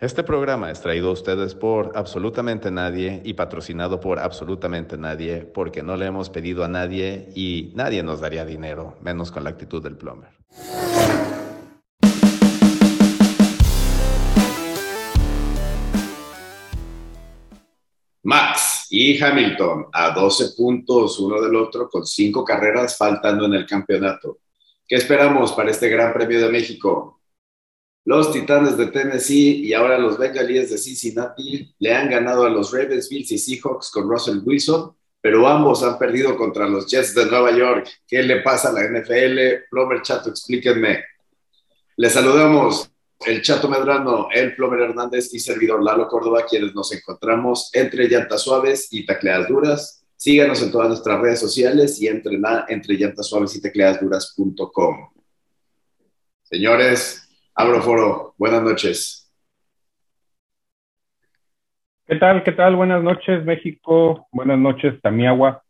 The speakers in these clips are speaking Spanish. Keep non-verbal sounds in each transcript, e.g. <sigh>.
Este programa es traído a ustedes por absolutamente nadie y patrocinado por absolutamente nadie porque no le hemos pedido a nadie y nadie nos daría dinero, menos con la actitud del plumber. Max y Hamilton a 12 puntos uno del otro con cinco carreras faltando en el campeonato. ¿Qué esperamos para este Gran Premio de México? Los Titanes de Tennessee y ahora los Bengalíes de Cincinnati le han ganado a los Ravens, Bills y Seahawks con Russell Wilson, pero ambos han perdido contra los Jets de Nueva York. ¿Qué le pasa a la NFL? Plomer Chato, explíquenme. Les saludamos el Chato Medrano, el Plomer Hernández y servidor Lalo Córdoba, quienes nos encontramos entre llantas suaves y tacleadas duras. Síganos en todas nuestras redes sociales y entrena entre llantas suaves y tacleadas duras.com. Señores, Abroforo, buenas noches. ¿Qué tal? ¿Qué tal? Buenas noches, México. Buenas noches, Tamiagua.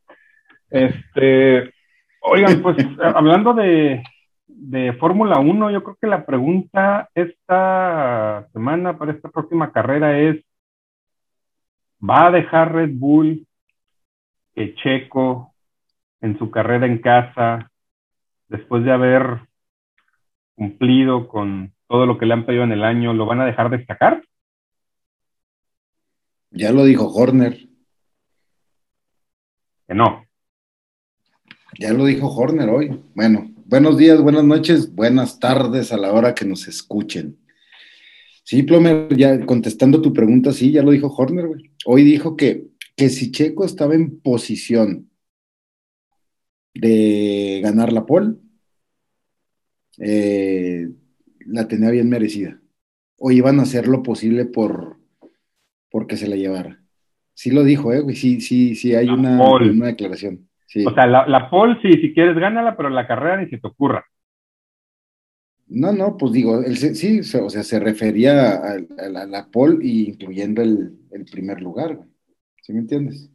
Este, oigan, <laughs> pues hablando de, de Fórmula 1, yo creo que la pregunta esta semana para esta próxima carrera es, ¿va a dejar Red Bull que Checo en su carrera en casa, después de haber cumplido con todo lo que le han pedido en el año, ¿lo van a dejar destacar? Ya lo dijo Horner. Que no. Ya lo dijo Horner hoy. Bueno, buenos días, buenas noches, buenas tardes a la hora que nos escuchen. Sí, Plomer, ya contestando tu pregunta, sí, ya lo dijo Horner, güey. Hoy dijo que, que si Checo estaba en posición de ganar la pole, eh, la tenía bien merecida. O iban a hacer lo posible por porque se la llevara. Sí lo dijo, ¿eh? Sí, sí, sí, hay una, una, declaración. O sea, la, la pole, sí, si quieres, gánala, pero la carrera ni se te ocurra. No, no, pues digo, sí, o sea, se refería a, la, la, pole incluyendo el, primer lugar, güey. ¿Sí me entiendes?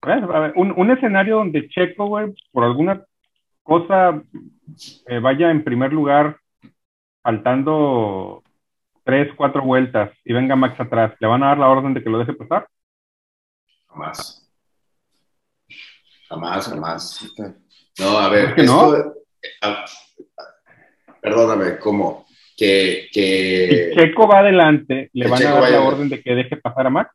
a ver, un, un, escenario donde Checo, güey, por alguna cosa eh, vaya en primer lugar faltando tres, cuatro vueltas y venga Max atrás, ¿le van a dar la orden de que lo deje pasar? Jamás. Jamás, jamás. No, a ver, esto, perdóname, ¿cómo? Que, que... Si Checo va adelante, ¿le van a dar la orden de que deje pasar a Max?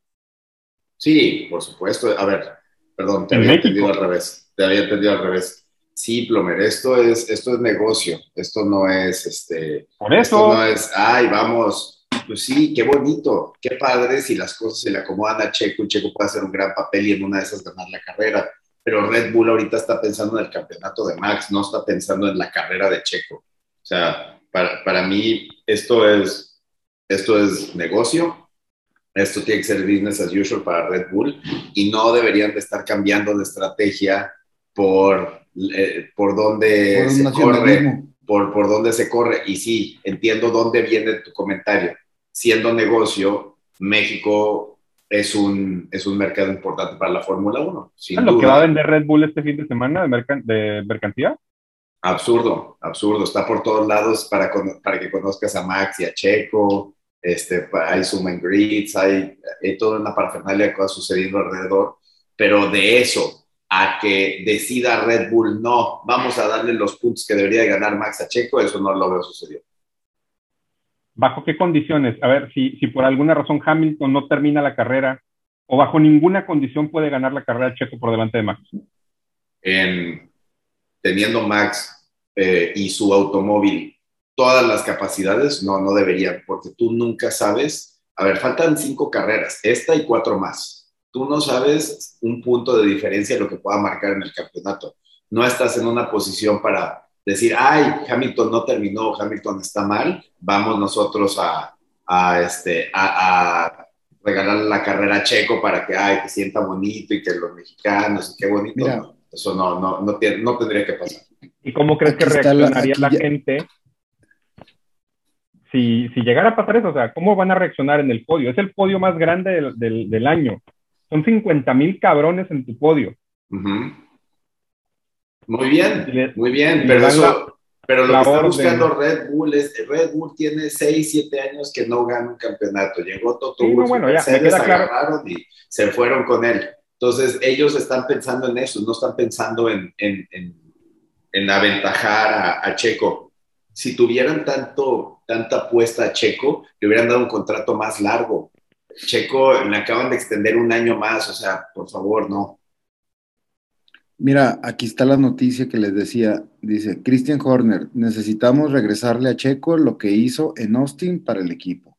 Sí, por supuesto. A ver, perdón, te había entendido al revés. Te había entendido al revés. Sí, Plomer, esto es, esto es negocio, esto no es, este, Por eso. Esto no es, ay, vamos, pues sí, qué bonito, qué padre si las cosas se le acomodan a Checo y Checo puede hacer un gran papel y en una de esas ganar la carrera. Pero Red Bull ahorita está pensando en el campeonato de Max, no está pensando en la carrera de Checo. O sea, para, para mí esto es, esto es negocio, esto tiene que ser business as usual para Red Bull y no deberían de estar cambiando de estrategia por eh, por dónde se corre, por, por dónde se corre. Y sí, entiendo dónde viene tu comentario. Siendo negocio, México es un, es un mercado importante para la Fórmula 1. ¿Lo que va a vender Red Bull este fin de semana de, de mercancía? Absurdo, absurdo. Está por todos lados para, para que conozcas a Max y a Checo. Este, hay Zoom and Greets, hay, hay toda una parafernalia que va sucediendo alrededor. Pero de eso a que decida Red Bull, no, vamos a darle los puntos que debería ganar Max a Checo, eso no lo veo sucedido. ¿Bajo qué condiciones? A ver, si, si por alguna razón Hamilton no termina la carrera, o bajo ninguna condición puede ganar la carrera Checo por delante de Max. En, teniendo Max eh, y su automóvil todas las capacidades, no, no deberían, porque tú nunca sabes. A ver, faltan cinco carreras, esta y cuatro más tú no sabes un punto de diferencia lo que pueda marcar en el campeonato. No estás en una posición para decir, ay, Hamilton no terminó, Hamilton está mal, vamos nosotros a, a este, a, a regalarle la carrera a Checo para que, ay, que sienta bonito y que los mexicanos, y qué bonito. eso no, no, no, no, tendría que pasar. ¿Y cómo crees que reaccionaría la, gente si, si, llegara a pasar eso? O sea, ¿cómo van a reaccionar en el podio? Es el podio más grande del, del, del año. Son 50 mil cabrones en tu podio. Muy bien, muy bien, pero eso, Pero lo que está buscando Red Bull es, Red Bull tiene 6, 7 años que no gana un campeonato. Llegó Toto sí, no, bueno, Mercedes agarraron y se fueron con él. Entonces, ellos están pensando en eso, no están pensando en, en, en, aventajar a, Checo. Si tuvieran tanto, tanta apuesta a Checo, le hubieran dado un contrato más largo. Checo le acaban de extender un año más, o sea, por favor, no. Mira, aquí está la noticia que les decía. Dice, Christian Horner, necesitamos regresarle a Checo lo que hizo en Austin para el equipo.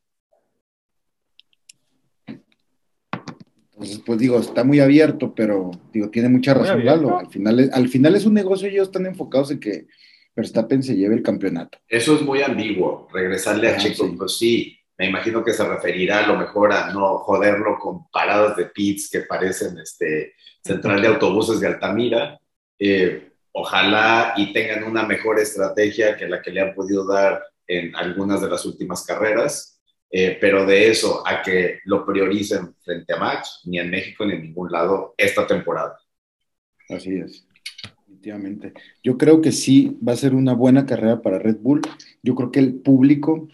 Entonces, pues digo, está muy abierto, pero digo, tiene mucha razón Lalo. Al final, es, al final es un negocio y ellos están enfocados en que Verstappen se lleve el campeonato. Eso es muy ambiguo, regresarle a Checo, pues sí, me imagino que se referirá a lo mejor a no joderlo con paradas de pits que parecen este, central de autobuses de Altamira. Eh, ojalá y tengan una mejor estrategia que la que le han podido dar en algunas de las últimas carreras, eh, pero de eso a que lo prioricen frente a Max, ni en México ni en ningún lado esta temporada. Así es, definitivamente. Yo creo que sí va a ser una buena carrera para Red Bull. Yo creo que el público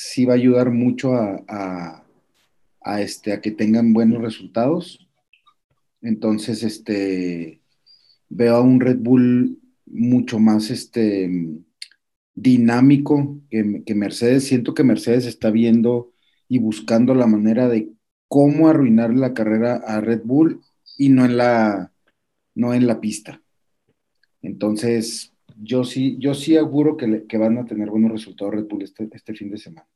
sí va a ayudar mucho a, este, a que tengan buenos resultados. Entonces, este, veo a un Red Bull mucho más este, dinámico que, Mercedes. Siento que Mercedes está viendo y buscando la manera de cómo arruinar la carrera a Red Bull y no en la, no en la pista. Entonces, yo sí, yo sí auguro que, que van a tener buenos resultados Red Bull este, este, fin de semana.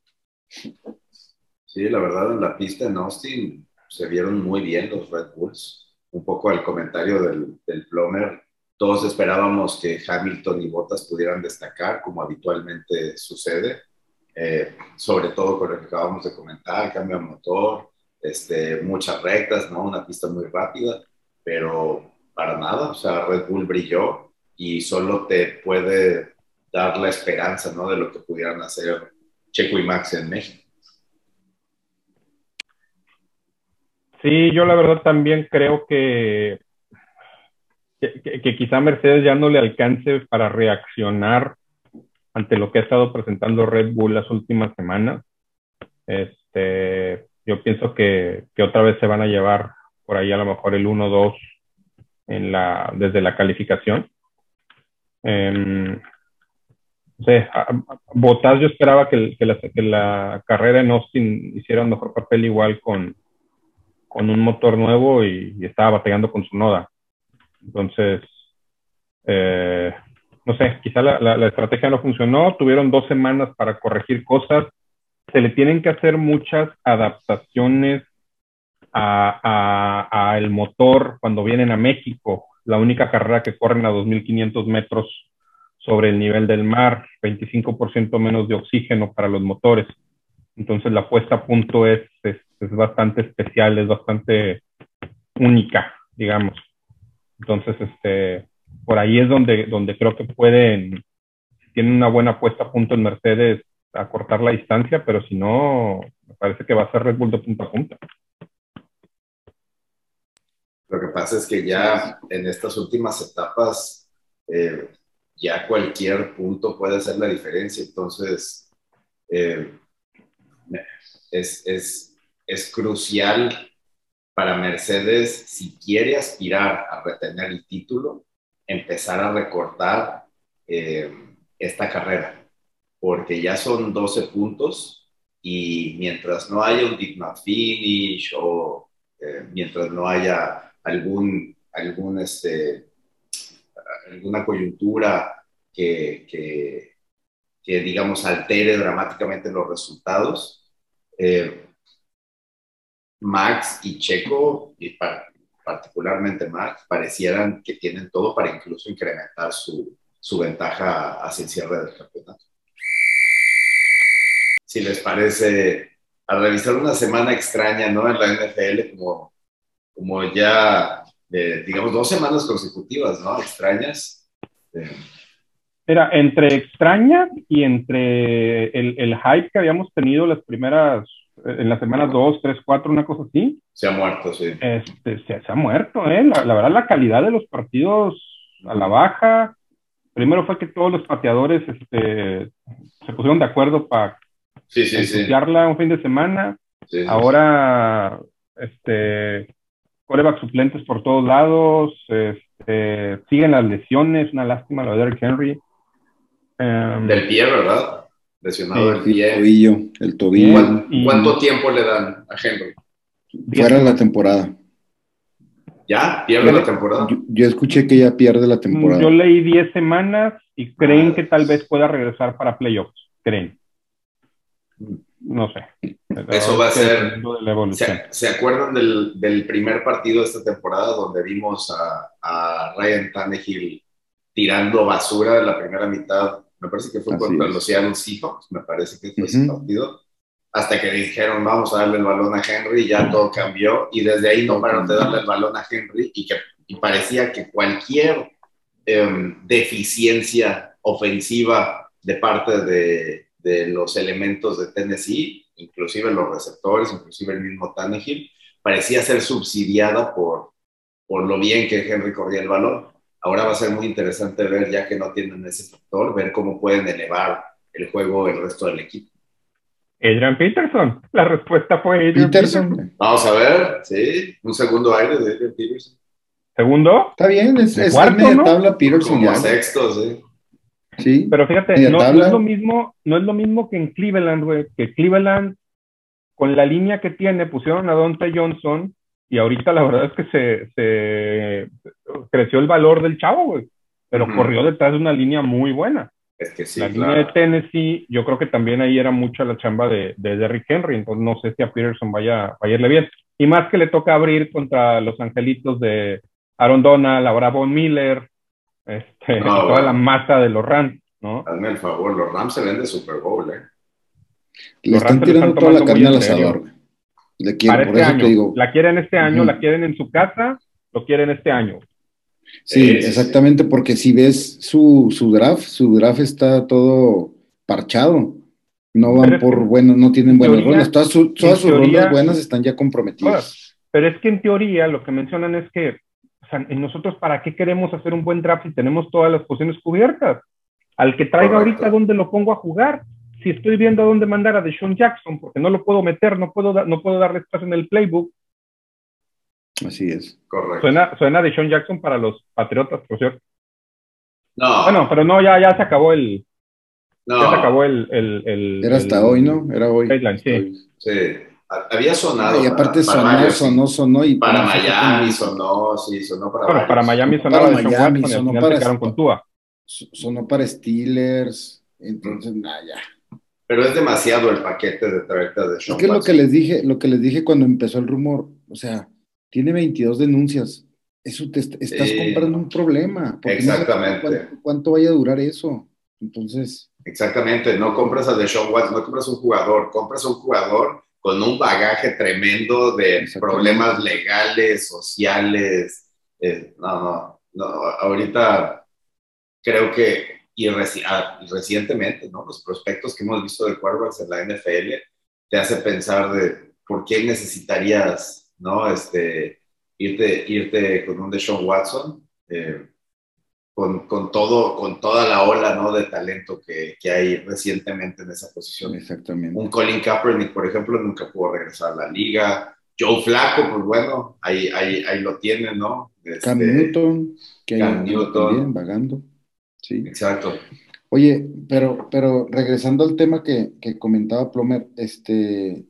Sí, la verdad, en la pista en Austin se vieron muy bien los Red Bulls. Un poco al comentario del, del Plomer, todos esperábamos que Hamilton y Bottas pudieran destacar, como habitualmente sucede, eh, sobre todo con lo que acabamos de comentar, cambio de motor, este, muchas rectas, ¿no? Una pista muy rápida, pero para nada, o sea, Red Bull brilló y solo te puede dar la esperanza ¿no? de lo que pudieran hacer Checo y Max en México. Sí, yo la verdad también creo que, que, quizá Mercedes ya no le alcance para reaccionar ante lo que ha estado presentando Red Bull las últimas semanas. Este, yo pienso que, que otra vez se van a llevar por ahí a lo mejor el 1-2 en la, desde la calificación. Eh, Botas yo esperaba que, la, carrera en Austin hiciera un mejor papel igual con, con un motor nuevo y, estaba batallando con su noda. Entonces, eh, no sé, quizá la, estrategia no funcionó, tuvieron dos semanas para corregir cosas, se le tienen que hacer muchas adaptaciones a, el motor cuando vienen a México la única carrera que corren a 2.500 metros sobre el nivel del mar, 25% menos de oxígeno para los motores. Entonces la puesta a punto es, es, bastante especial, es bastante única, digamos. Entonces, este, por ahí es donde, donde creo que pueden, si tienen una buena puesta a punto en Mercedes, acortar la distancia, pero si no, me parece que va a ser Red Bull de punta a punta. Lo que pasa es que ya en estas últimas etapas, eh, ya cualquier punto puede hacer la diferencia. Entonces, eh, es, es, es, crucial para Mercedes, si quiere aspirar a retener el título, empezar a recortar eh, esta carrera, porque ya son 12 puntos y mientras no haya un did finish o mientras no haya algún, algún este, alguna coyuntura que, que, digamos, altere dramáticamente los resultados. Eh, Max y Checo, y particularmente Max, parecieran que tienen todo para incluso incrementar su, su ventaja hacia el cierre del campeonato. Si les parece, al revisar una semana extraña ¿no? en la NFL, como como ya, digamos, dos semanas consecutivas, ¿no? Extrañas. Era entre extraña y entre el, el, hype que habíamos tenido las primeras, en las semanas dos, tres, cuatro, una cosa así. Se ha muerto, sí. Este, se, se ha muerto, ¿eh? La, la, verdad, la calidad de los partidos a la baja. primero fue que todos los pateadores este, se pusieron de acuerdo para Sí, sí, sí. un fin de semana. Ahora, este, coreback suplentes por todos lados, este, siguen las lesiones, una lástima lo de Derrick Henry. Em, Del pie, ¿verdad? Lesionado del El pie. tobillo, el tobillo. ¿Cuán- Y- ¿Cuánto tiempo le dan a Henry? Fuera de la temporada. ¿Ya? ¿Pierde la temporada? Yo, yo escuché que ya pierde la temporada. Yo leí 10 semanas y creen Ah. que tal vez pueda regresar para playoffs. Creen. No sé. Eso va a Es ser-. ¿Se, se acuerdan del, del primer partido de esta temporada donde vimos a, a Ryan Tannehill tirando basura en la primera mitad? Me parece que fue Así contra es. los Seattle Seahawks, me parece que fue ese partido. Hasta que dijeron, vamos a darle el balón a Henry, y ya todo cambió. Y desde ahí no pararon de darle el balón a Henry y, que, y parecía que cualquier em, deficiencia ofensiva de parte de, de los elementos de Tennessee, inclusive los receptores, inclusive el mismo Tannehill, parecía ser subsidiada por, por lo bien que Henry corría el balón. Ahora va a ser muy interesante ver, ya que no tienen ese factor, ver cómo pueden elevar el juego el resto del equipo. Adrian Peterson. La respuesta fue Adrian Peterson. Peterson. Vamos a ver, sí, un segundo aire de Adrian Peterson. Segundo. Está bien, es, cuarto, media ¿no? tabla Peterson Como ya. sexto, sí. Sí. Pero fíjate, no, es lo mismo, no es lo mismo que en Cleveland, güey. Que Cleveland, con la línea que tiene, pusieron a Dante Johnson y ahorita la verdad es que se, se creció el valor del chavo, güey. Pero corrió detrás de una línea muy buena. Es que sí, la claro. línea de Tennessee, yo creo que también ahí era mucha la chamba de, de Derrick Henry, entonces no sé si a Peterson vaya, vaya a irle bien. Y más que le toca abrir contra los angelitos de Aaron Donald, ahora Von Miller, este, No, toda bueno. la masa de los Rams, ¿no? Hazme el favor, los Rams se ven de Super Bowl, ¿eh? Le Los están Rams tirando están toda la carne al asador. Le quiero, Para por este eso año. te digo. La quieren este año, la quieren en su casa, lo quieren este año. Sí, exactamente, porque si ves su, su draft, su draft está todo parchado. No van por buenos, no tienen en buenas teoría- rondas. Todas, su- todas sus teoría- rondas buenas están ya comprometidas. Pero es que en teoría lo que mencionan es que o sea, en nosotros para qué queremos hacer un buen draft si tenemos todas las posiciones cubiertas. Al que traiga Correcto. ahorita dónde lo pongo a jugar. Si estoy viendo a dónde mandar a Deshaun Jackson, porque no lo puedo meter, no puedo, da- no puedo darle espacio en el playbook. Así es. Correcto. Suena, suena Deshaun Jackson para los Patriotas, por cierto. No, Bueno, pero no, ya, ya se acabó el, no. ya se acabó el, el, el- Era hasta el- hoy, ¿no? Era hoy. Deadline, sí. Hoy. Sí. Ha- Había sonado. Y aparte para- para sonó, sonó, sonó y Para qué Miami sonó, sí, sonó para Bueno, para Miami Sonó sonaba para Miami, Watson sonó para- quedaron con Tua. Sonó para Steelers. Entonces, nada, ya. Pero es demasiado el paquete de traerte de Es Sean que lo que les dije, lo que les dije cuando empezó el rumor, o sea, tiene 22 denuncias. Eso te est- estás Sí. comprando un problema. porque no Exactamente. ¿Cuánto, cuánto vaya a durar eso? Entonces, Exactamente, no compras a Deshaun Watson, no compras un jugador, compras un jugador con un bagaje tremendo de problemas legales, sociales. eh, no, no, no, ahorita creo que, y, reci- ah, y recientemente, ¿no? Los prospectos que hemos visto de quarterbacks en la NFL te hace pensar de por qué necesitarías, ¿no? Este, irte, irte con un Deshaun Watson. eh, con, con, todo, con toda la ola ¿no? de talento que, que hay recientemente en esa posición. exactamente. Un Colin Kaepernick, por ejemplo, nunca pudo regresar a la liga. Joe Flaco, pues bueno, ahí, ahí, ahí lo tienen, ¿no? Este, Cam Newton, que Cam Newton. también vagando. Sí. Exacto. Oye, pero, pero regresando al tema que, que comentaba Plomer, este,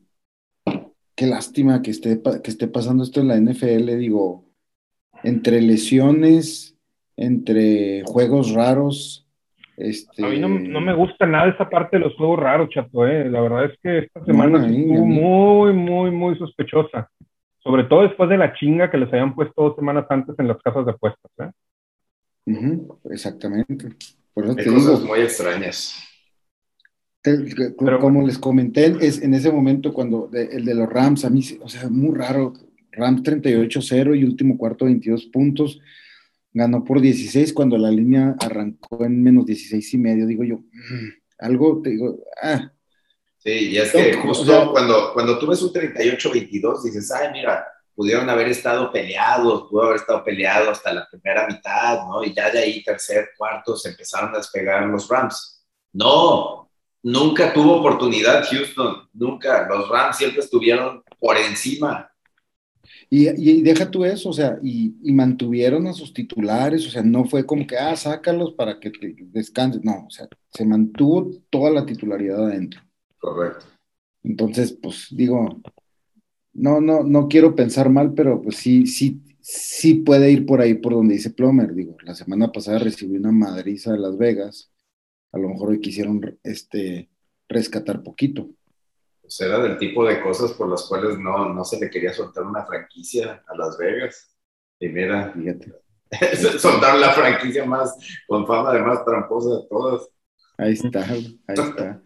qué lástima que esté, que esté pasando esto en la NFL, digo, entre lesiones, entre juegos raros, este... A mí no, no me gusta nada esa parte de los juegos raros, chato, eh. La verdad es que esta semana estuvo muy, muy, muy sospechosa. Sobre todo después de la chinga que les habían puesto dos semanas antes en las casas de apuestas, ¿eh? Exactamente. Por eso Hay te cosas digo, muy extrañas. te- Pero- como les comenté es, en ese momento cuando de- el de los Rams, a mí, sí- o sea, muy raro, Rams 38-0 y último cuarto 22 puntos, ganó por 16 cuando la línea arrancó en menos 16 y medio, digo yo, mm, algo, te digo, ah, Sí, y es que o justo sea- cuando, cuando tú ves un 38-22, dices, ay, mira, pudieron haber estado peleados, pudo haber estado peleado hasta la primera mitad, ¿no? Y ya de ahí, tercer, cuarto, se empezaron a despegar los Rams. No, nunca tuvo oportunidad Houston, nunca. Los Rams siempre estuvieron por encima. Y, y deja tú eso, o sea, y, y, mantuvieron a sus titulares, o sea, no fue como que, ah, sácalos para que te descanses, no, o sea, se mantuvo toda la titularidad adentro. Correcto. Entonces, pues digo, no, no, no quiero pensar mal, pero pues sí, sí, sí puede ir por ahí por donde dice Plomer. Digo, la semana pasada recibí una madriza de Las Vegas. A lo mejor hoy quisieron este, rescatar poquito. Pues era del tipo de cosas por las cuales no, no se le quería soltar una franquicia a Las Vegas. Y mira, Fíjate. <laughs> soltaron la franquicia más, con fama de más tramposa de todas. Ahí está, ahí está.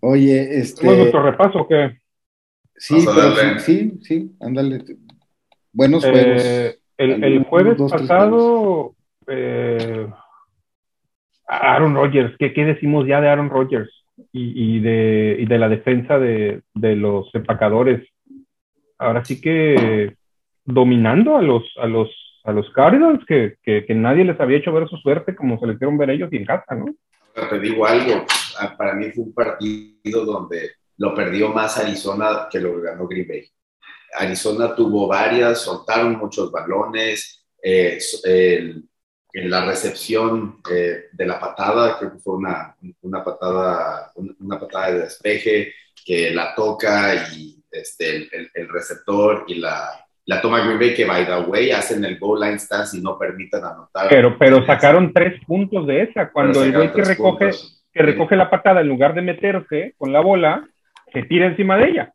Oye, este. ¿Cómo es nuestro repaso o qué? Sí, pero sí, sí, sí, ándale. Buenos Eh, juegos. el, el jueves pasado, eh, Aaron Rodgers, ¿qué, ¿qué, decimos ya de Aaron Rodgers y, y, de, y de la defensa de, de, los empacadores? Ahora sí que dominando a los, a los, a los Cardinals, que, que, que nadie les había hecho ver su suerte como se les hicieron ver ellos y en casa, ¿no? Te digo algo, para mí fue un partido donde lo perdió más Arizona que lo ganó Green Bay. Arizona tuvo varias, soltaron muchos balones, eh, el, en la recepción eh, de la patada, creo que fue una, una, patada, una patada de despeje que la toca y este, el, el, el receptor y la, la toma Green Bay que, by the way, hacen el goal line stance y no permitan anotar. Pero, pero sacaron tres puntos de esa, cuando el güey que recoge, puntos. que recoge la patada, en lugar de meterse con la bola, se tira encima de ella.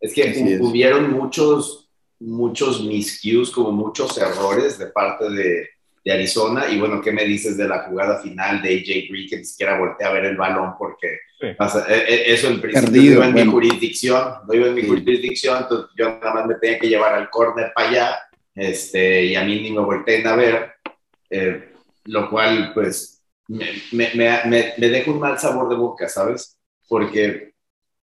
Es que sí, hubieron es. muchos, muchos miscues, como muchos errores de parte de, de, Arizona. Y bueno, ¿qué me dices de la jugada final de AJ Green que ni siquiera voltea a ver el balón porque sí. pasa, eso en principio Perdido, no iba en bueno. mi jurisdicción, no iba en mi sí. jurisdicción, entonces yo nada más me tenía que llevar al córner para allá este, y a mí ni me volteen a ver, eh, lo cual pues me, me, me, me deja un mal sabor de boca, ¿sabes? Porque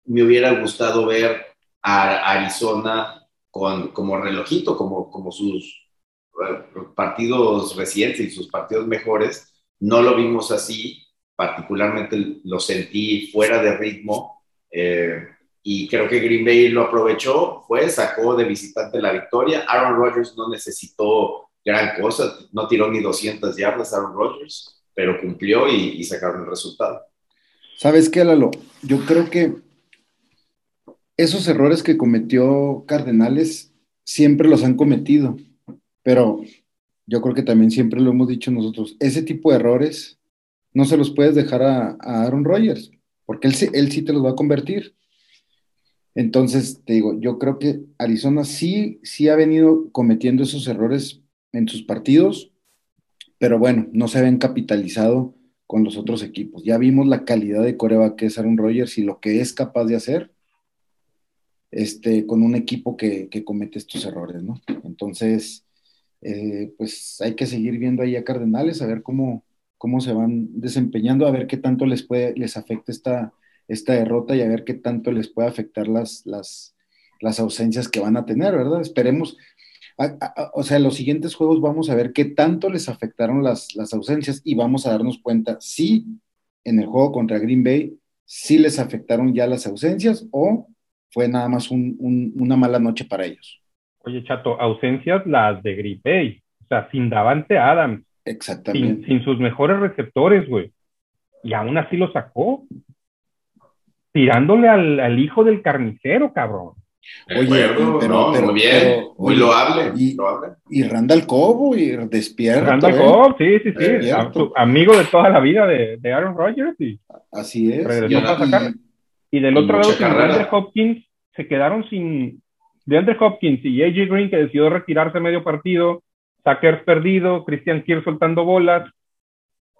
me hubiera gustado ver a Arizona con, como relojito, como, como sus partidos recientes y sus partidos mejores. No lo vimos así, particularmente lo sentí fuera de ritmo eh, y creo que Green Bay lo aprovechó, fue, sacó de visitante la victoria. Aaron Rodgers no necesitó gran cosa, no tiró ni 200 yardas Aaron Rodgers, pero cumplió y, sacaron el resultado. ¿Sabes qué, Lalo? Yo creo que esos errores que cometió Cardenales siempre los han cometido, pero yo creo que también siempre lo hemos dicho nosotros, ese tipo de errores no se los puedes dejar a, Aaron Rodgers, porque él, él, sí te los va a convertir. Entonces, te digo, yo creo que Arizona sí, sí ha venido cometiendo esos errores en sus partidos, pero bueno, no se habían capitalizado con los otros equipos. Ya vimos la calidad de coreba que es Aaron Rodgers y lo que es capaz de hacer este, con un equipo que, que comete estos errores, ¿no? Entonces, eh, pues hay que seguir viendo ahí a Cardenales, a ver cómo, cómo se van desempeñando, a ver qué tanto les, puede, les afecta esta, esta derrota y a ver qué tanto les puede afectar las, las, ausencias que van a tener, ¿verdad? Esperemos. O sea, los siguientes juegos vamos a ver qué tanto les afectaron las, las ausencias y vamos a darnos cuenta si en el juego contra Green Bay sí les afectaron ya las ausencias o fue nada más un, una mala noche para ellos. Oye, Chato, ausencias las de Green Bay, o sea, sin Davante Adams. Exactamente. Sin, sin sus mejores receptores, güey. Y aún así lo sacó. Tirándole al, al hijo del carnicero, cabrón. Oye, pero, no, pero, muy bien, pero, muy loable, y, loable. Y Randall Cobo, y despierta. Randall Cobo, sí, sí, sí. A, amigo de toda la vida de, de Aaron Rodgers. Y Así es. Regresó para sacar. Y del otro lado, sin DeAndre Hopkins, se quedaron sin DeAndre Hopkins y AJ Green, que decidió retirarse medio partido, Sackers perdido, Christian Kier soltando bolas.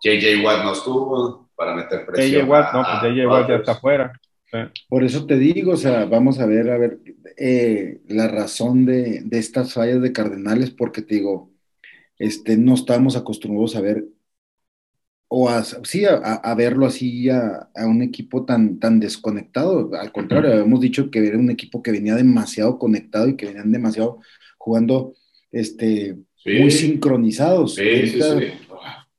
JJ Watt no estuvo para meter presión. JJ Watt, no, pues JJ Watt ya está afuera. Sí. Por eso te digo, o sea, vamos a ver, a ver, eh, la razón de, de, estas fallas de Cardenales, porque te digo, este, no estamos acostumbrados a ver o a, sí, a, verlo así a, un equipo tan, tan desconectado. Al contrario, habíamos dicho que era un equipo que venía demasiado conectado y que venían demasiado jugando este, muy sincronizados.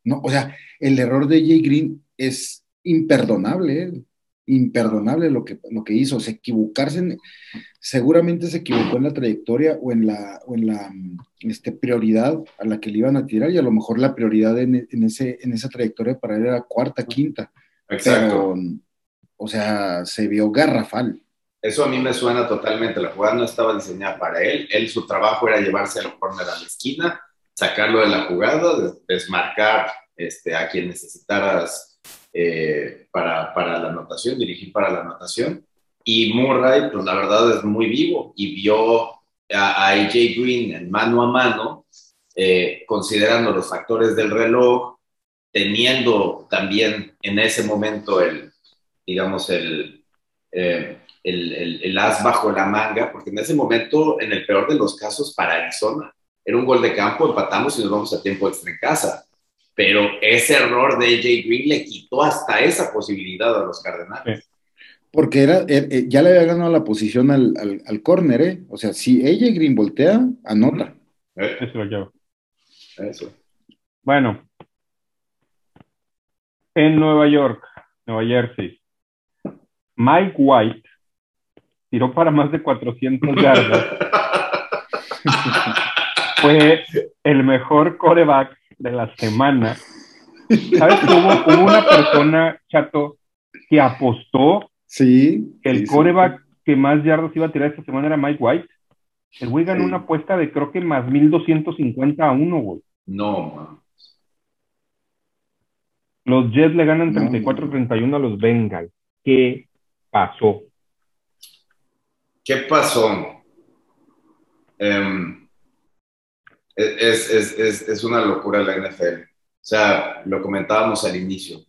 no, o sea, el error de Jay Green es imperdonable. Imperdonable lo que, lo que hizo, se equivocarse, seguramente se equivocó en la trayectoria o en la, o en la este, prioridad a la que le iban a tirar y a lo mejor la prioridad en, ese, en esa trayectoria para él era cuarta, quinta. Exacto. o sea, se vio garrafal. Eso a mí me suena totalmente, la jugada no estaba diseñada para él, él su trabajo era llevarse al corner a la esquina, sacarlo de la jugada, desmarcar este, a quien necesitaras eh, para, para, la anotación, dirigir para la anotación. Y Murray, pues la verdad es muy vivo y vio a, AJ Green en mano a mano, eh, considerando los factores del reloj, teniendo también en ese momento el, digamos, el, eh, el, el, el, as bajo la manga, porque en ese momento, en el peor de los casos, para Arizona, era un gol de campo, empatamos y nos vamos a tiempo extra en casa pero ese error de AJ Green le quitó hasta esa posibilidad a los Cardenales. Porque era, er, eh, ya le había ganado la posición al, al, al córner, ¿eh? O sea, si AJ Green voltea, anota. Eh. Eso lo llevo. Eso. Bueno. En Nueva York, Nueva Jersey, Mike White tiró para más de 400 yardas. <laughs> <laughs> Fue el mejor coreback de la semana. ¿Sabes que hubo, una persona, Chato, que apostó sí, que el coreback que más yardas iba a tirar esta semana era Mike White? El güey ganó una apuesta de creo que más 1250 a uno, güey. No, Los Jets le ganan 34-31 a los Bengals. ¿Qué pasó? ¿Qué pasó? Um, es, es, es, es, una locura la NFL. O sea, lo comentábamos al inicio.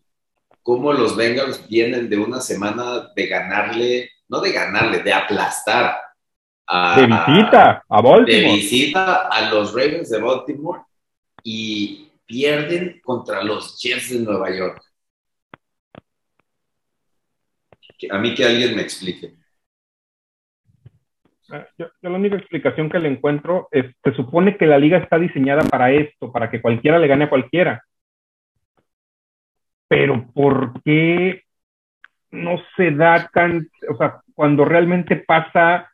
Cómo los Bengals vienen de una semana de ganarle, no de ganarle, de aplastar. A, de visita a Baltimore. De visita a los Ravens de Baltimore y pierden contra los Jets de Nueva York. A mí que alguien me explique. Ah, yo, la única explicación que le encuentro es, se supone que la liga está diseñada para esto, para que cualquiera le gane a cualquiera. Pero ¿por qué no se da tan, o sea, cuando realmente pasa,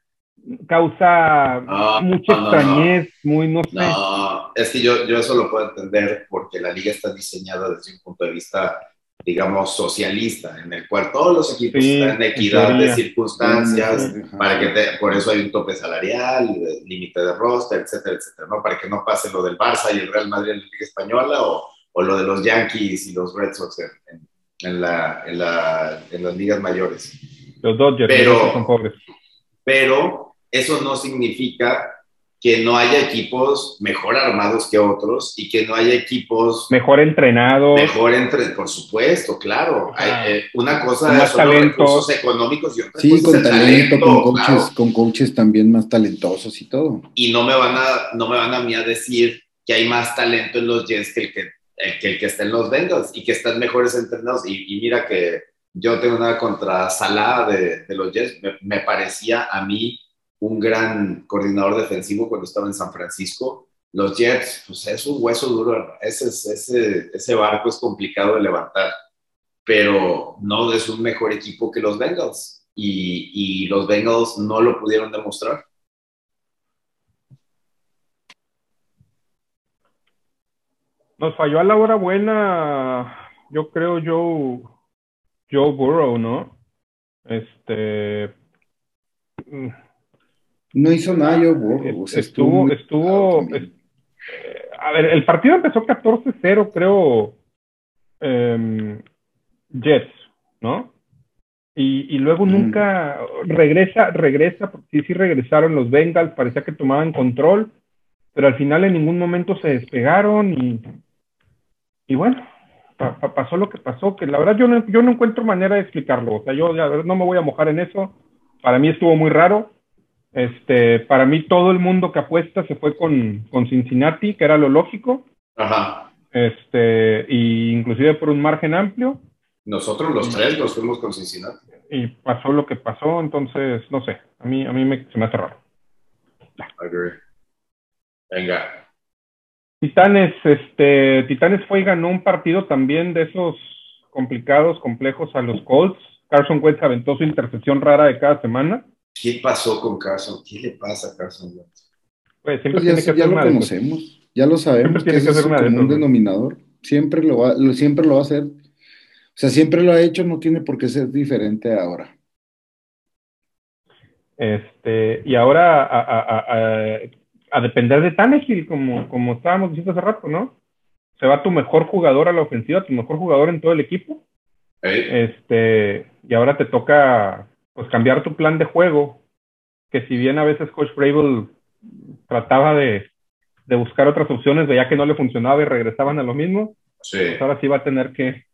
causa mucha extrañez, muy, no sé. No, es que yo, yo eso lo puedo entender porque la liga está diseñada desde un punto de vista digamos, socialista, en el cual todos los equipos están en equidad de circunstancias, para que por eso hay un tope salarial, límite de roster, etcétera, etcétera, ¿no? Para que no pase lo del Barça y el Real Madrid en la Liga Española o, o lo de los Yankees y los Red Sox en, en, la, en, la, en las ligas mayores. Los Dodgers pero, son pobres. Pero eso no significa que no haya equipos mejor armados que otros y que no haya equipos mejor entrenados. Mejor entre, por supuesto, claro. Hay, eh, una cosa son los recursos económicos y otra sí, con talento, con coaches, con coaches también más talentosos y todo. Y no me van a, no me van a mí a decir que hay más talento en los Jets que el que, el que, está en los Bengals y que están mejores entrenados. Y, mira que yo tengo una contra Salah de, de los Jets, me parecía a mí un gran coordinador defensivo cuando estaba en San Francisco. Los Jets, pues es un hueso duro, ese, ese, ese barco es complicado de levantar, pero no es un mejor equipo que los Bengals y, y los Bengals no lo pudieron demostrar. Nos falló a la hora buena, yo creo, Joe, Joe Burrow, ¿no? Este. No hizo nada yo, estuvo, estuvo, eh, a ver, el partido empezó 14-0, creo, em, Jets, ¿no? Y, y luego mm. nunca regresa, regresa, porque sí, sí regresaron los Bengals, parecía que tomaban control, pero al final en ningún momento se despegaron y, y bueno, pasó lo que pasó, que la verdad yo no, yo no encuentro manera de explicarlo, o sea, yo no me voy a mojar en eso, para mí estuvo muy raro, este, para mí todo el mundo que apuesta se fue con, con Cincinnati, que era lo lógico. Ajá. este, y inclusive por un margen amplio. Nosotros los tres nos fuimos con Cincinnati. Y pasó lo que pasó, entonces, no sé, a mí, a mí me, se me hace raro. Agree. Venga. Titanes, este, Titanes fue y ganó un partido también de esos complicados, complejos a los Colts. Carson Wentz aventó su intercepción rara de cada semana. ¿Qué pasó con Carson? ¿Qué le pasa a Carson Wentz? Pues siempre Pues ya, tiene que ya ser lo una de- conocemos, ya lo sabemos, Siempre que tiene que es común güey. denominador. Siempre lo, va, lo- siempre lo va a hacer. O sea, siempre lo ha hecho, no tiene por qué ser diferente ahora. Este, y ahora a, a- a- a- a depender de Tannehill, como, como estábamos diciendo hace rato, ¿no? Se va tu mejor jugador a la ofensiva, tu mejor jugador en todo el equipo. ¿Eh? Este, y ahora te toca pues cambiar tu plan de juego, que si bien a veces Coach Brable trataba de, de buscar otras opciones, veía que no le funcionaba y regresaban a lo mismo, Sí. pues ahora sí va a tener que,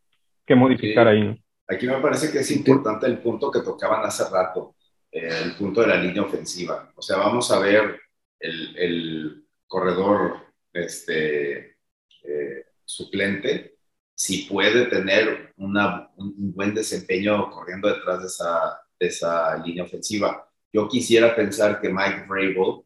que modificar Sí. ahí. Aquí me parece que es importante el punto que tocaban hace rato, eh, el punto de la línea ofensiva. O sea, vamos a ver el, el corredor este, eh, suplente si puede tener una, un, un buen desempeño corriendo detrás de esa, de esa línea ofensiva. Yo quisiera pensar que Mike Vrabel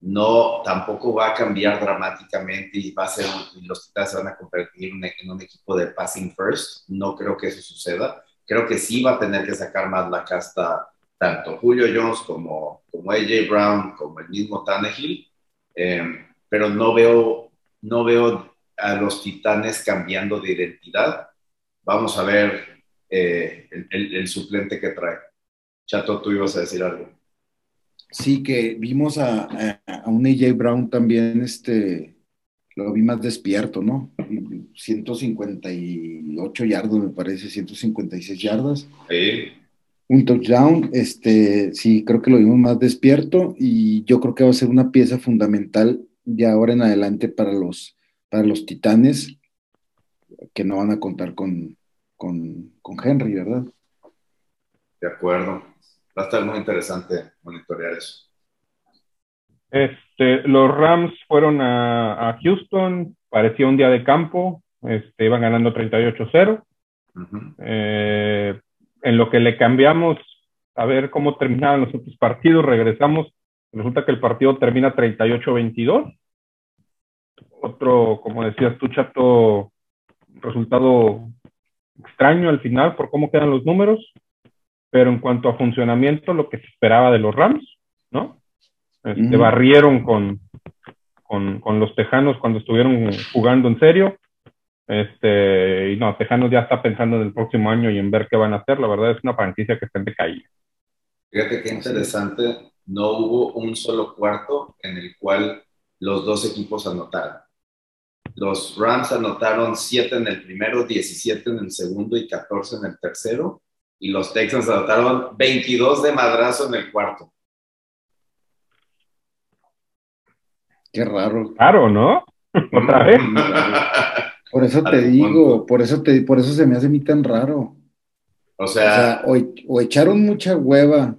no tampoco va a cambiar dramáticamente y va a ser los Titanes se van a convertir en, en un equipo de passing first. No creo que eso suceda. Creo que sí va a tener que sacar más la casta tanto Julio Jones como, como AJ Brown, como el mismo Tannehill, eh, pero no veo, no veo a los Titanes cambiando de identidad. Vamos a ver eh, el, el- el suplente que trae. Chato, tú ibas a decir algo. Sí, que vimos a, a- a un AJ Brown también, este, lo vi más despierto, ¿no? Y 158 yardas, me parece, 156 yardas. Sí. Un touchdown, este, sí, creo que lo vimos más despierto y yo creo que va a ser una pieza fundamental de ahora en adelante para los, para los Titanes, que no van a contar con, con, con Henry, ¿verdad? De acuerdo. Va a estar muy interesante monitorear eso. Este, los Rams fueron a, a Houston, parecía un día de campo, este, iban ganando 38-0. Ujú. Eh, en lo que le cambiamos a ver cómo terminaban los otros partidos, regresamos. Resulta que el partido termina 38-22. Otro, como decías tú, Chato, resultado extraño al final por cómo quedan los números. Pero en cuanto a funcionamiento, lo que se esperaba de los Rams, ¿no? Este, Ujú. Barrieron con, con, con los Tejanos cuando estuvieron jugando en serio. Este, y no, Tejanos ya está pensando en el próximo año y en ver qué van a hacer. La verdad es una franquicia que está en decaída. Fíjate qué interesante, no hubo un solo cuarto en el cual los dos equipos anotaran. Los Rams anotaron 7 en el primero, 17 en el segundo y 14 en el tercero. Y los Texans anotaron 22 de madrazo en el cuarto. Qué raro. Claro, ¿no? <laughs> Otra <laughs> vez. Por eso te digo, por eso te, por eso se me hace a mí tan raro. o O sea, o, o echaron mucha hueva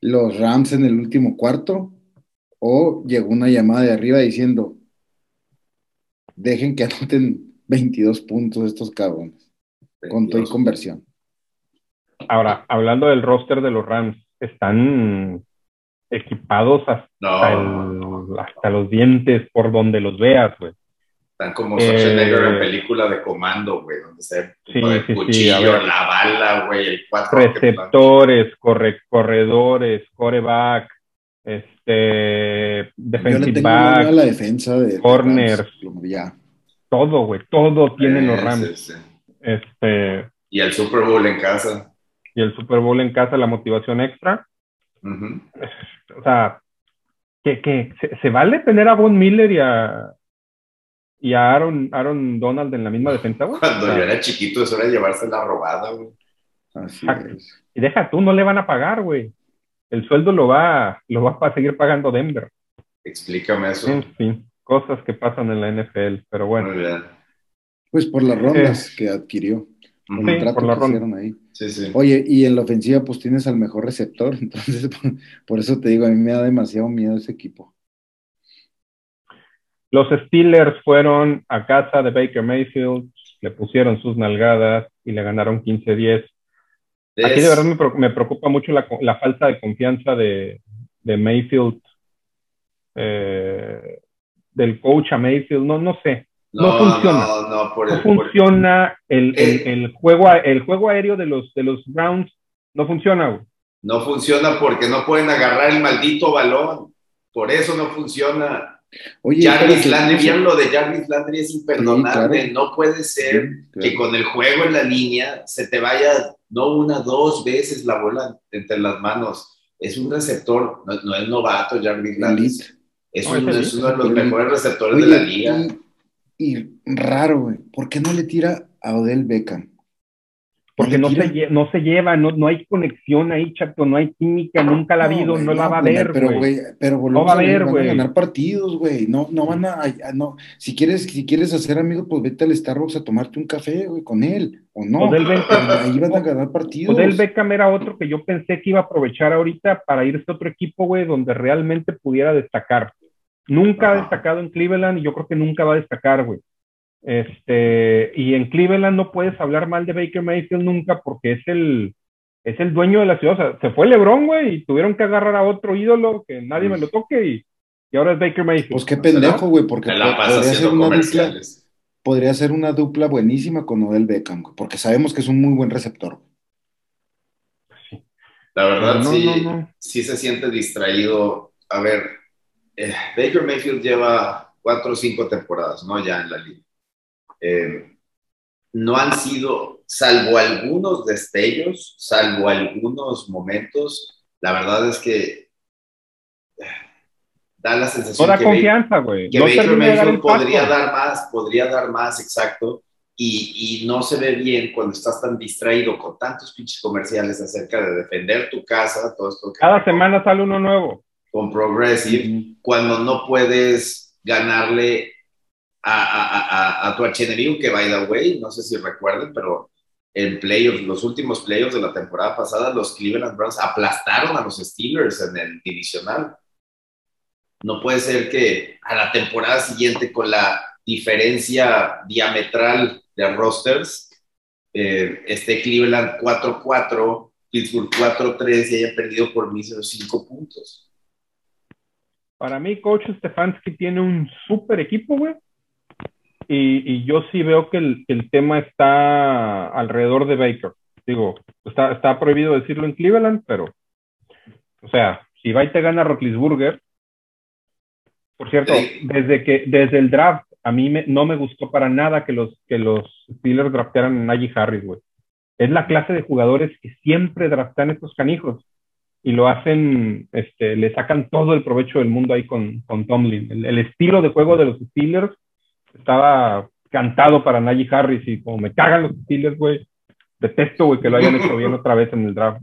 los Rams en el último cuarto, o llegó una llamada de arriba diciendo, dejen que anoten 22 puntos estos cabrones, con todo y 22. conversión. Ahora, hablando del roster de los Rams, están equipados hasta, no, el- hasta los dientes por donde los veas, güey. están como Schwarzenegger Eh, en película de comando, güey, donde se Sí, el sí, cuchillo, la bala, güey, el cuatro. Receptores, corre- corredores, coreback, este, Yo le defensive tengo back, la defensa de de corners. Rams, ya. todo, güey, todo tienen los Rams. sí, sí. Este, Y el Super Bowl en casa. Y el Super Bowl en casa, la motivación extra. O sea, que, que se, se vale tener a Von Miller y a, y a Aaron, Aaron Donald en la misma defensa, güey. Cuando O sea, yo era chiquito, eso era llevarse la robada, güey. Así es. y deja tú, no le van a pagar, güey. El sueldo lo va, lo va a seguir pagando Denver. Explícame eso. En fin, cosas que pasan en la NFL, pero bueno. Muy bien. Pues por las rondas Eh, que adquirió, el. Sí, contrato por la que ronda. hicieron ahí. Sí, sí. Oye, y en la ofensiva pues tienes al mejor receptor, <laughs> entonces por, por eso te digo, a mí me da demasiado miedo ese equipo. Los Steelers fueron a casa de Baker Mayfield, le pusieron sus nalgadas y le ganaron 15-10. Aquí de verdad me, preocupa mucho la, falta de confianza de, Mayfield, eh, del coach a Mayfield, no, no sé. No, funciona. No, funciona el, el, juego, el juego aéreo de los, de los Browns. No funciona, No funciona porque no pueden agarrar el maldito balón. Por eso no funciona. Oye, Jarvis Landry, lo de Jarvis Landry es imperdonable. No puede ser que con el juego en la línea se te vaya no una, dos veces la bola entre las manos. Es un receptor, no, es novato Jarvis Landry. Es, uno de los mejores receptores de la liga. Y, raro, güey. ¿Por qué no le tira a Odell Beckham? Porque no se, no se lleva, no, no hay conexión ahí, chato, no hay química, nunca la ha habido, no, la va a haber, pero, güey. Pero no va a haber, güey. Van a ganar partidos, güey. No, no van a, no. Si quieres, si quieres hacer amigo, pues vete al Starbucks a tomarte un café, güey, con él, o no. Odell Beckham, ahí van a ganar partidos. Odell Beckham era otro que yo pensé que iba a aprovechar ahorita para irse a otro equipo, güey, donde realmente pudiera destacar. Nunca ha destacado en Cleveland y yo creo que nunca va a destacar, güey. Este, y en Cleveland no puedes hablar mal de Baker Mayfield nunca porque es el, es el dueño de la ciudad. O sea, se fue LeBron, güey, y tuvieron que agarrar a otro ídolo que nadie me lo toque y, y ahora es Baker Mayfield. Pues qué pendejo, güey, porque podría ser, una dupla, podría ser una dupla buenísima con Odell Beckham, porque sabemos que es un muy buen receptor. La verdad, sí, sí se siente distraído. A ver, eh, Baker Mayfield lleva cuatro o cinco temporadas, ¿no? Ya en la liga. Eh, no han sido, salvo algunos destellos, salvo algunos momentos, la verdad es que eh, da la sensación que, confianza, que Baker Mayfield podría dar más, podría dar más, exacto, y, y, no se ve bien cuando estás tan distraído con tantos pinches comerciales acerca de defender tu casa, todo esto. Cada semana sale uno nuevo con Progressive, cuando no puedes ganarle a, tu archienemigo, que by the way, no sé si recuerden, pero en playoffs, los últimos playoffs de la temporada pasada, los Cleveland Browns aplastaron a los Steelers en el divisional. No puede ser que a la temporada siguiente, con la diferencia diametral de rosters, eh, esté Cleveland 4-4, Pittsburgh 4-3 y haya perdido por míseros 5 puntos. Para mí, Coach Stefanski tiene un súper equipo, güey. Y, yo sí veo que el, tema está alrededor de Baker. Digo, está, está prohibido decirlo en Cleveland, pero, o sea, si va y te gana Roethlisberger, por cierto, desde que desde el draft a mí no me gustó para nada que los que los Steelers draftearan a Najee Harris, güey. Es la clase de jugadores que siempre draftan estos canijos y lo hacen, este, le sacan todo el provecho del mundo ahí con, con Tomlin. El, estilo de juego de los Steelers estaba cantado para Najee Harris y como me cagan los Steelers, güey, detesto, güey, que lo hayan hecho bien otra vez en el draft.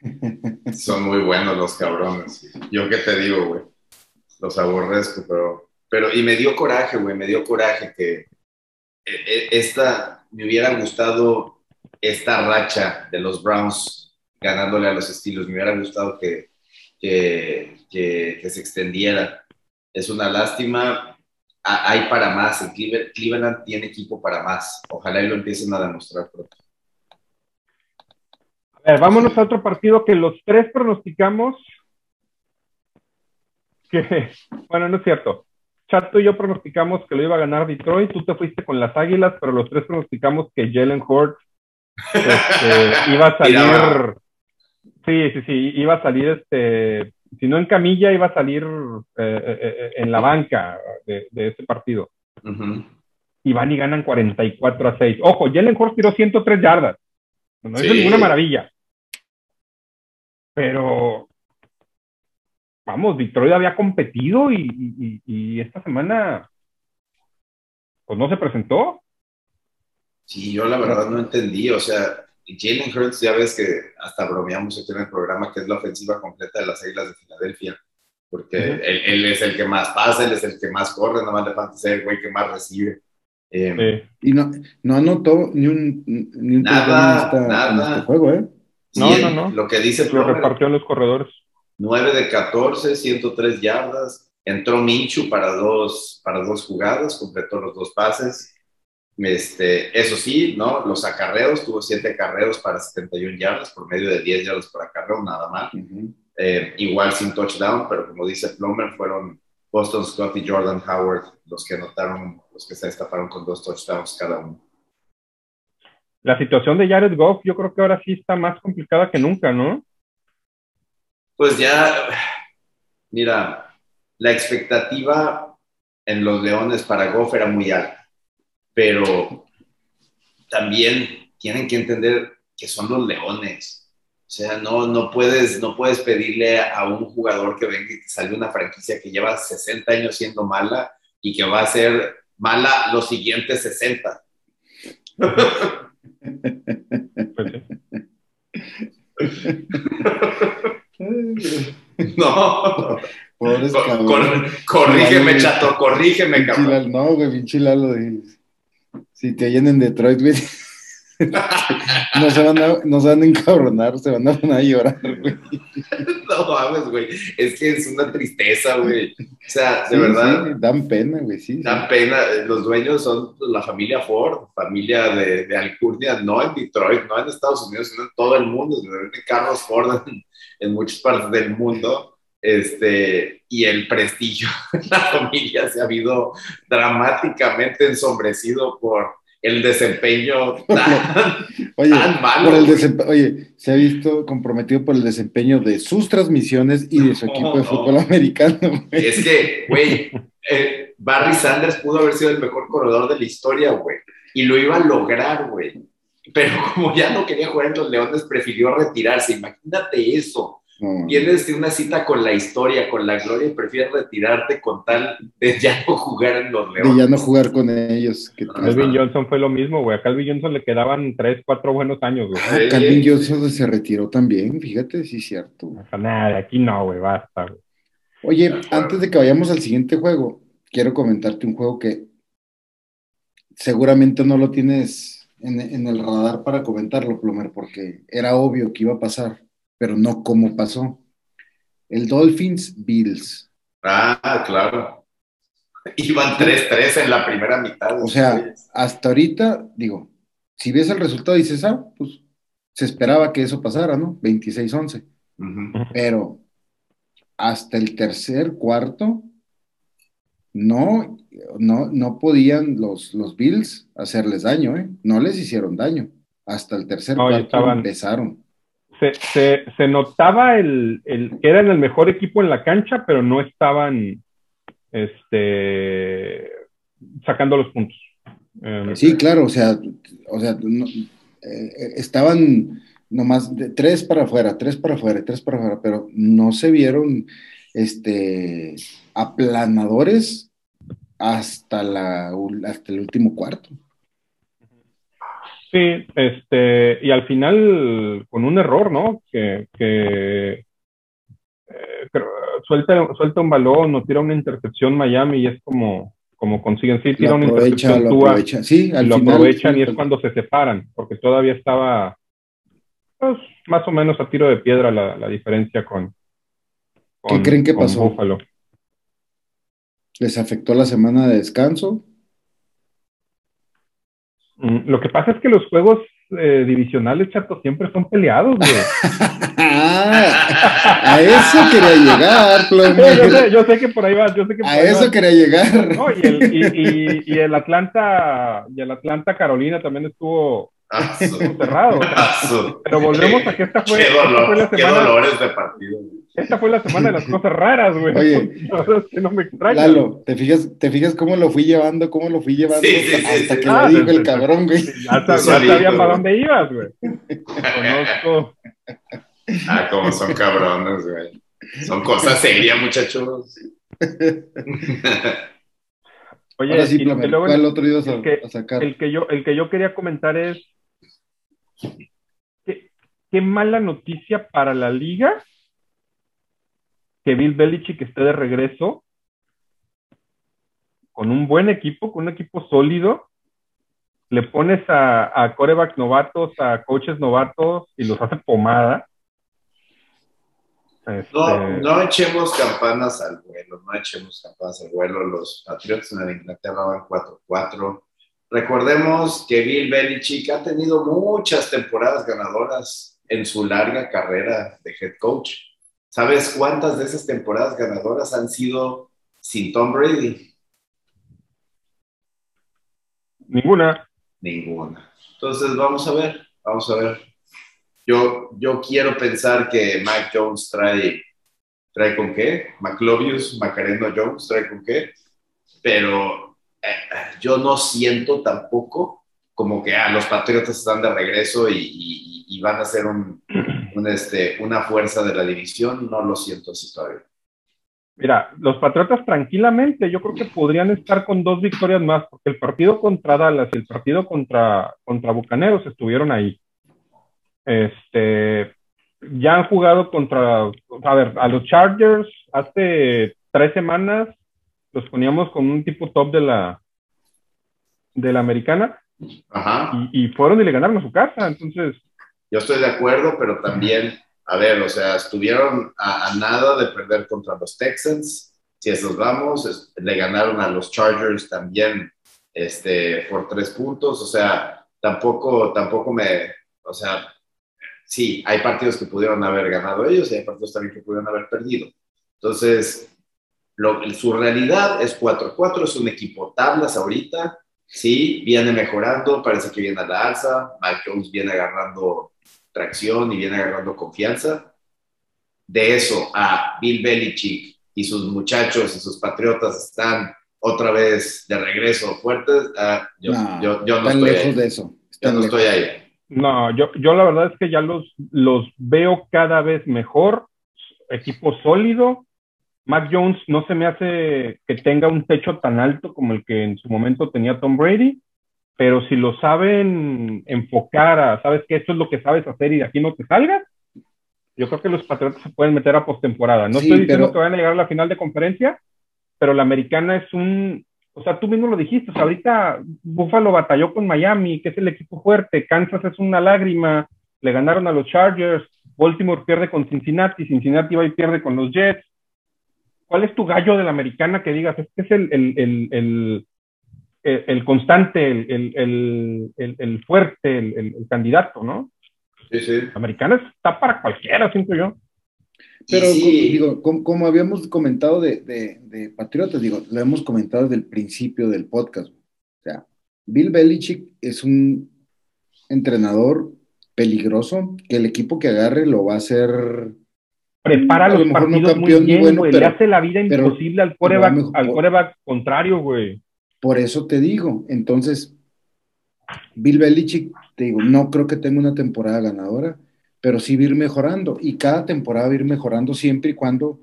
<laughs> Son muy buenos los cabrones. Yo qué te digo, güey, los aborrezco, pero, pero, y me dio coraje, güey, me dio coraje que e, e, esta, me hubiera gustado esta racha de los Browns ganándole a los estilos. Me hubiera gustado que, que, que, se extendiera. Es una lástima. Hay para más. El Cleveland, tiene equipo para más. Ojalá y lo empiecen a demostrar pronto. A ver, vámonos a otro partido que los tres pronosticamos. Que, <laughs> bueno, no es cierto. Chato y yo pronosticamos que lo iba a ganar Detroit. Tú te fuiste con las Águilas, pero los tres pronosticamos que Jalen Hurts este, <laughs> iba a salir Sí, sí, sí, iba a salir, este, si no en camilla, iba a salir eh, eh, eh, en la banca de, de ese partido. Y van y ganan 44 a 6. Ojo, Jalen Hurts tiró 103 yardas. No es ninguna maravilla. Pero, vamos, Detroit había competido y, y, esta semana, pues no se presentó. Sí, yo la verdad no entendí, o sea, Jalen Hurts, ya ves que hasta bromeamos aquí en el programa que es la ofensiva completa de las Águilas de Filadelfia, porque él, es el que más pasa, él es el que más corre, nada más le falta ser el güey que más recibe. Eh, y no, no anotó ni un, ni un nada, nada. en este juego, ¿eh? no, no, no. Lo que dice Lo repartió en los corredores. 9 de 14, 103 yardas. Entró Minchu para dos, para dos jugadas, completó los dos pases. Este, eso sí, ¿no? Los acarreos, tuvo siete acarreos para 71 yardas, por medio de 10 yardas por acarreo, nada más. Eh, igual sin touchdown, pero como dice Plummer, fueron Boston Scott y Jordan Howard los que anotaron, los que se destaparon con dos touchdowns cada uno. La situación de Jared Goff, yo creo que ahora sí está más complicada que nunca, ¿no? Pues ya, mira, la expectativa en los Leones para Goff era muy alta, pero también tienen que entender que son los Leones. O sea, no, no, puedes, no puedes pedirle a un jugador que venga y te salga una franquicia que lleva 60 años siendo mala y que va a ser mala los siguientes 60. no. corrígeme, chato, corrígeme, cabrón. No, güey, pinche Lalo. Si te llenen en Detroit, güey. <laughs> no, se van a, no se van a encabronar, se van a poner a llorar, güey. <laughs> No mames, güey. Es que es una tristeza, güey. O sea, de verdad. dan pena, güey, sí. Dan pena. Los dueños son la familia Ford, familia de, de Alcurnia, no en Detroit, no en Estados Unidos, sino en todo el mundo. De Carlos Ford en, en muchas partes del mundo este, y el prestigio <laughs> de la familia se ha habido dramáticamente ensombrecido por el desempeño tan, <laughs> oye, malo. oye, se ha visto comprometido por el desempeño de sus transmisiones y de su equipo de fútbol americano. Es que, güey, <laughs> eh, Barry Sanders pudo haber sido el mejor corredor de la historia, güey, y lo iba a lograr, güey. Pero como ya no quería jugar en los Leones, prefirió retirarse. Imagínate eso. Vienes de una cita con la historia, con la gloria y prefieres retirarte con tal de ya no jugar en los Leones. De ya no jugar con ellos. Calvin Johnson fue lo mismo, güey. A Calvin Johnson le quedaban tres, cuatro buenos años, güey. Ah, Calvin Johnson se retiró también, fíjate, sí es cierto. Nada, aquí no, güey, basta, güey. Oye, antes de que vayamos al siguiente juego, quiero comentarte un juego que seguramente no lo tienes en, en el radar para comentarlo, Plomer, porque era obvio que iba a pasar pero no cómo pasó. El Dolphins Bills. Ah, claro. Iban 3-3 en la primera mitad. O sea, hasta ahorita, digo, si ves el resultado dices, ah, pues se esperaba que eso pasara, ¿no? 26-11. Pero hasta el tercer cuarto, no, no, no podían los, los Bills hacerles daño, ¿eh? No les hicieron daño. Hasta el tercer cuarto empezaron se, se, notaba el, el, que eran el mejor equipo en la cancha, pero no estaban este, sacando los puntos. Em, sí, claro, o sea, o sea eh, estaban nomás de tres para afuera, tres para afuera, tres para afuera, pero no se vieron este, aplanadores hasta, la, hasta el último cuarto. Sí, este, y al final con un error, ¿no? Que, que eh, suelta, suelta un balón o tira una intercepción Miami y es como, como consiguen, sí, tira una intercepción lo aprovecha. Sí, al lo aprovechan y es cuando se separan, porque todavía estaba pues, más o menos a tiro de piedra la, la diferencia con, ¿Qué creen que pasó? ¿Les afectó la semana de descanso? Mm, lo que pasa es que los juegos eh, divisionales, chato, siempre son peleados, güey. <laughs> a eso quería llegar, <laughs> yo, sé, que por ahí va, yo sé que A eso quería llegar. y, el, y, y, el Atlanta, y el Atlanta Carolina también estuvo cerrado. pero volvemos a que esta fue, qué fue la semana. Qué dolores de partido. Esta fue la semana de las cosas raras, güey. Oye, <laughs> que no me extraña. Lalo, ¿te fijas, ¿te fijas cómo lo fui llevando, cómo lo fui llevando? hasta que lo ah, dijo el cabrón, güey. Ya, sabía para dónde ibas, güey. Conozco. Ah, como son cabrones, güey. Son cosas serias, muchachos. Oye, sí, ¿cuál otro ibas a, a, sacar? El que, yo, el que yo quería comentar es qué, qué mala noticia para la liga que Bill Belichick esté de regreso con un buen equipo, con un equipo sólido, le pones a, a corebacks novatos, a coaches novatos y los hace pomada. Este, No, no echemos campanas al vuelo, no echemos campanas al vuelo. Los Patriots en Inglaterra van 4-4. Recordemos que Bill Belichick ha tenido muchas temporadas ganadoras en su larga carrera de head coach. ¿Sabes cuántas de esas temporadas ganadoras han sido sin Tom Brady? Ninguna. Ninguna. Entonces, vamos a ver, vamos a ver. Yo, yo quiero pensar que Mac Jones trae, trae con qué, McLovius, Macareno Jones trae con qué, pero yo no siento tampoco como que ah, los Patriotas están de regreso y, y- y van a ser un, <clears throat> un, este, una fuerza de la división, no lo siento así todavía. Mira, los Patriotas tranquilamente, yo creo que podrían estar con dos victorias más, porque el partido contra Dallas y el partido contra, contra Bucaneros estuvieron ahí. Este, ya han jugado contra, a ver, a los Chargers hace tres semanas los poníamos con un tipo top de la, de la americana Ajá. y, y fueron y le ganaron a su casa. Entonces, Yo estoy de acuerdo, pero también, a ver, o sea, estuvieron a, a nada de perder contra los Texans. Si esos vamos, es- le ganaron a los Chargers también este, por tres puntos. O sea, tampoco, tampoco me, o sea, sí, hay partidos que pudieron haber ganado ellos y hay partidos también que pudieron haber perdido. Entonces, lo, su realidad es 4-4, es un equipo tablas ahorita. Sí, viene mejorando, parece que viene a la alza. Mike Jones viene agarrando tracción y viene agarrando confianza. De eso a Bill Belichick y sus muchachos y sus patriotas están otra vez de regreso fuertes. ah, yo, No, yo, yo no están estoy lejos ahí. de eso. Yo no lejos. estoy ahí. No, yo, yo la verdad es que ya los, los veo cada vez mejor, equipo sólido. Mac Jones no se me hace que tenga un techo tan alto como el que en su momento tenía Tom Brady, pero si lo saben enfocar a, sabes que esto es lo que sabes hacer y de aquí no te salgas, yo creo que los Patriotas se pueden meter a postemporada. No Sí, estoy diciendo pero- que van a llegar a la final de conferencia, pero la americana es un, o sea, tú mismo lo dijiste, o sea, ahorita Buffalo batalló con Miami, que es el equipo fuerte, Kansas es una lágrima, le ganaron a los Chargers, Baltimore pierde con Cincinnati, Cincinnati va y pierde con los Jets. ¿Cuál es tu gallo de la americana que digas? Este es el, el, el, el, el- el constante, el, el, el, el- el fuerte, el, el- el candidato, ¿no? Sí, sí. La americana está para cualquiera, siento yo. Pero sí, como, digo, como, como habíamos comentado de, de, de Patriotas, digo, lo hemos comentado desde el principio del podcast. O sea, Bill Belichick es un entrenador peligroso, que el equipo que agarre lo va a hacer. Prepara A los partidos campeón muy bien, bueno, güey. pero- Le hace la vida pero- imposible al coreback, mejor- al coreback contrario, güey. Por eso te digo. Entonces, Bill Belichick, te digo, no creo que tenga una temporada ganadora, pero sí va a ir mejorando. Y cada temporada va a ir mejorando siempre y cuando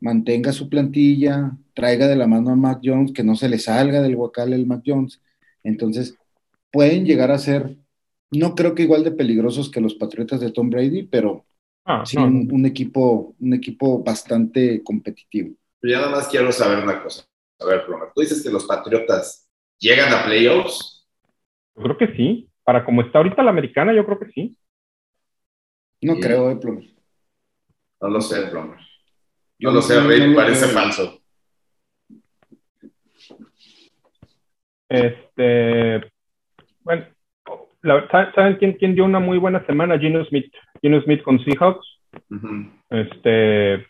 mantenga su plantilla, traiga de la mano a Mac Jones, que no se le salga del guacal el Mac Jones. Entonces, pueden llegar a ser, no creo que igual de peligrosos que los Patriotas de Tom Brady, pero Ah, sí no, un, un equipo, un equipo bastante competitivo. Yo nada más quiero saber una cosa. A ver, Plomer, tú dices que los Patriotas llegan a playoffs. Yo creo que sí. Para como está ahorita la americana, yo creo que sí. No Sí. creo, eh, Plomer. No lo sé, Plomer. Yo No lo sé, no- no parece falso. Este, bueno, la- ¿saben- ¿saben quién, quién dio una muy buena semana? Gino Smith. Gino Smith con Seahawks. Este,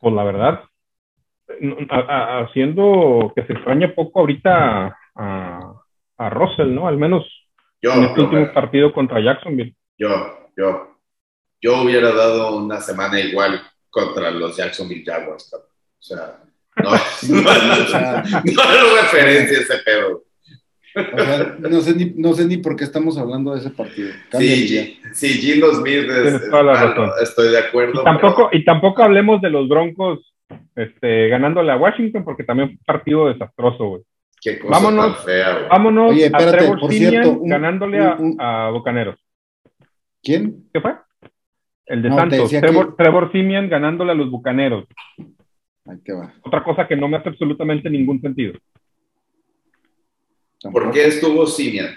pues la verdad, no- a- a- haciendo que se extrañe poco ahorita a, a Russell, ¿no? Al menos Yo, en este último partido contra Jacksonville. yo, yo, yo hubiera dado una semana igual contra los Jacksonville Jaguars. O sea, no, no, O sea, no es referencia ese pedo. O sea, no sé, ni, no sé ni por qué estamos hablando de ese partido. Cámbiale Sí, ya. Sí, Gino Smith es, Tienes es toda la malo, razón. estoy de acuerdo. Y tampoco, y tampoco hablemos de los Broncos este, ganándole a Washington, porque también fue un partido desastroso, güey. qué cosa vámonos. tan fea, güey. Vámonos Oye, a Trevor por Siemian cierto, un- ganándole a, un- un- a Bucaneros. ¿Quién? ¿Qué fue? El de No, Santos. Trevor, que- Trevor Siemian ganándole a los Bucaneros. Ahí te va. Otra cosa que no me hace absolutamente ningún sentido. ¿Por qué estuvo Simian?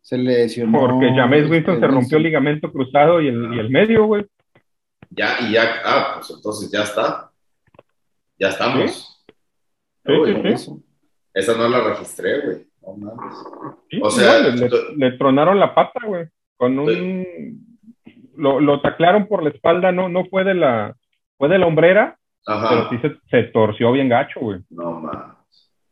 Se lesionó. Porque James Winston se rompió el ligamento cruzado y el, y el medio, güey. Ya, y ya, ah, pues entonces ya está. Ya estamos. Sí, Uy, sí, sí. Eso. Esa no la registré, güey. No mames. Sí, O sea, no, le, tú- le- le tronaron la pata, güey. Con un. Lo, lo taclearon por la espalda, no, no fue de la. Fue de la hombrera, pero sí se, se torció bien gacho, güey. No mames.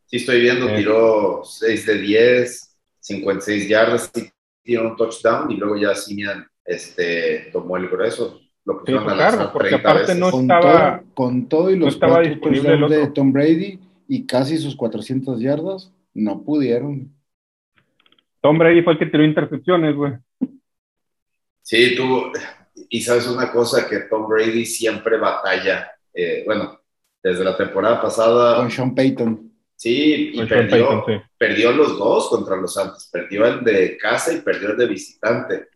Sí, estoy viendo, Sí. tiró 6 de 10, 56 yardas, sí, tiró un touchdown y luego ya Simian este, tomó el grueso. Lo Sí, pusieron a lanzar cargo, porque 30 aparte veces. no Con, estaba- todo, con todo y los estaba cuatro disponible el touchdowns de. Tom Brady y casi sus 400 yardas, no pudieron. Tom Brady fue el que tiró intercepciones, güey. Sí, tú, y sabes una cosa que Tom Brady siempre batalla. eh, bueno, desde la temporada pasada, Con Sean Payton. Sí, y perdió, sí. perdió los dos contra los Santos. Perdió el de casa y perdió el de visitante.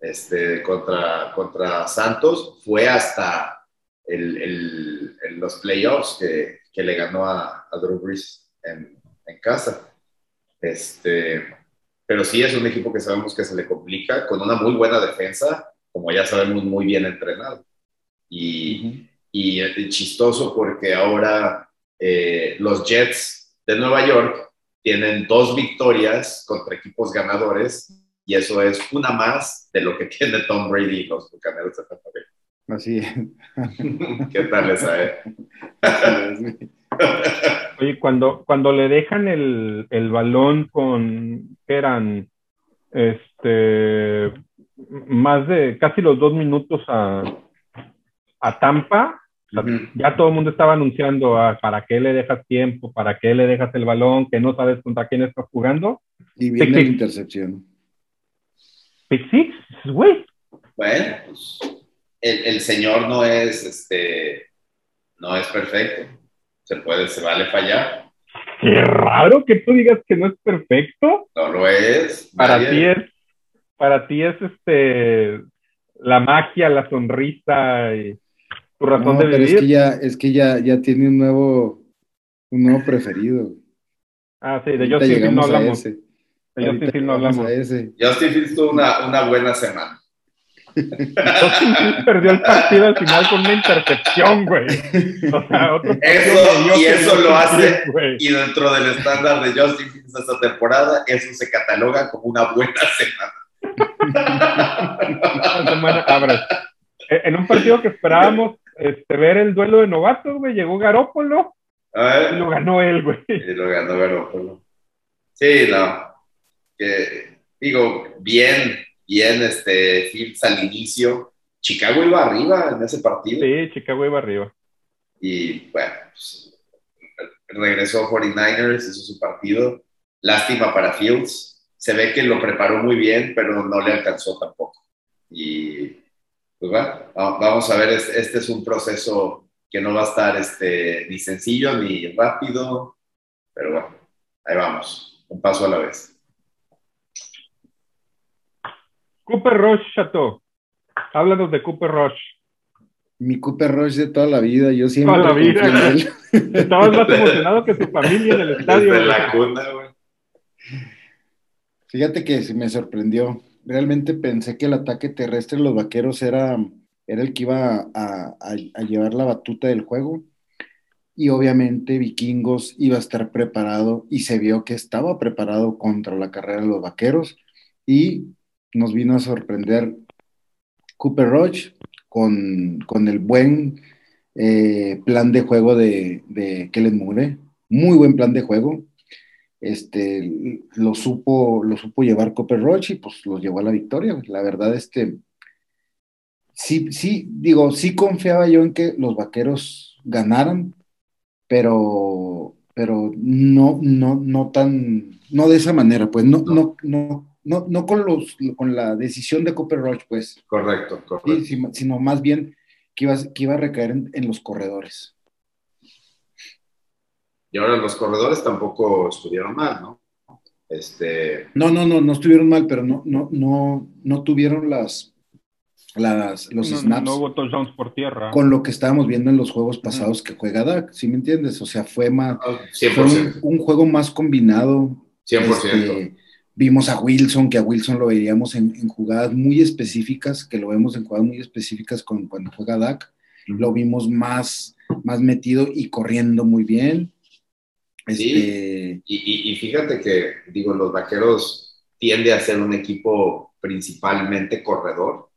Este, contra, contra Santos fue hasta el, el- los playoffs que, que le ganó a, a Drew Brees en, en casa. Este, pero sí es un equipo que sabemos que se le complica con una muy buena defensa, como ya sabemos, muy bien entrenado. Y, y es chistoso porque ahora eh, los Jets de Nueva York tienen dos victorias contra equipos ganadores y eso es una más de lo que <laughs> tiene Tom Brady y los Bucaneros de Tampa Bay. Así es. <laughs> ¿Qué tal esa, eh? Oye, cuando, cuando le dejan el, el balón con, ¿qué eran? Este, más de casi los dos minutos a, a Tampa, o sea, Ujú. ya todo el mundo estaba anunciando ah, para qué le dejas tiempo, para qué le dejas el balón, que no sabes contra quién estás jugando. Y viene Pick la six. intercepción. Pick six, güey. Bueno, pues el, el señor no es, este, no es perfecto. Se puede, se vale fallar. Qué raro que tú digas que no es perfecto. No lo es. Para Nadie- ti es, para ti es este la magia, la sonrisa y tu razón No, de pero es vivir. que ya, es que ya, ya tiene un nuevo, un nuevo preferido. Ah, sí, de Justin Fields no hablamos. De Justin Fields no hablamos. Justin Fields tuvo una, una buena semana. Justin Fields perdió el partido al final con una intercepción, güey. O sea, otro partido Eso- y eso lo hace- güey. Y dentro del estándar de Justin Fields esta temporada, eso se cataloga como una buena semana. <laughs> Una semana- verdad. Eh, En un partido que esperábamos este, ver el duelo de novatos, güey, llegó Garópolo y lo ganó él, güey. y lo ganó Garoppolo. Sí, no. Que, digo, bien, bien este Fields al inicio. Chicago iba arriba en ese partido. Sí, Chicago iba arriba. Y bueno, pues, regresó 49ers, hizo su partido. Lástima para Fields. Se ve que lo preparó muy bien, pero no le alcanzó tampoco. Y pues bueno, va- vamos a ver, es- este es un proceso que no va a estar este, ni sencillo ni rápido, pero bueno, ahí vamos, un paso a la vez. Cooper Rush, Chateau. Háblanos de Cooper Rush. Mi Cooper Rush de toda la vida, yo siempre Toda la vida, él. <laughs> Estabas más emocionado que tu familia en el estadio. Desde la cuna, güey. Fíjate que sí me sorprendió. Realmente pensé que el ataque terrestre de los vaqueros era, era el que iba a, llevar la batuta del juego. Y obviamente Vikingos iba a estar preparado y se vio que estaba preparado contra la carrera de los vaqueros. Y nos vino a sorprender Cooper Rush con, con el buen eh, plan de juego de, de Kellen Moore. Muy buen plan de juego este, lo supo, lo supo llevar Cooper Roach y pues los llevó a la victoria. La verdad, este, sí, sí, digo, sí confiaba yo en que los vaqueros ganaran, pero, pero no, no, no tan, no de esa manera, pues, no, no, no, no, no con los, con la decisión de Cooper Roach, pues, Correcto, correcto. sí, sino más bien que iba, que iba a recaer en, en los corredores. Y ahora los corredores tampoco estuvieron mal, ¿no? Este, No, no, no, no estuvieron mal, pero no, no, no, no tuvieron las, las, los no, snaps no hubo touchdowns por tierra. con lo que estábamos viendo en los juegos pasados que juega Dak, ¿sí me entiendes? O sea, fue más, fue un, 100%. un juego más combinado, 100%. este, Vimos a Wilson, que a Wilson lo veríamos en, jugadas muy específicas, que lo vemos en jugadas muy específicas con, cuando juega Dak. Lo vimos más, más metido y corriendo muy bien. Sí, este, y, fíjate que, digo, los vaqueros tiende a ser un equipo principalmente corredor.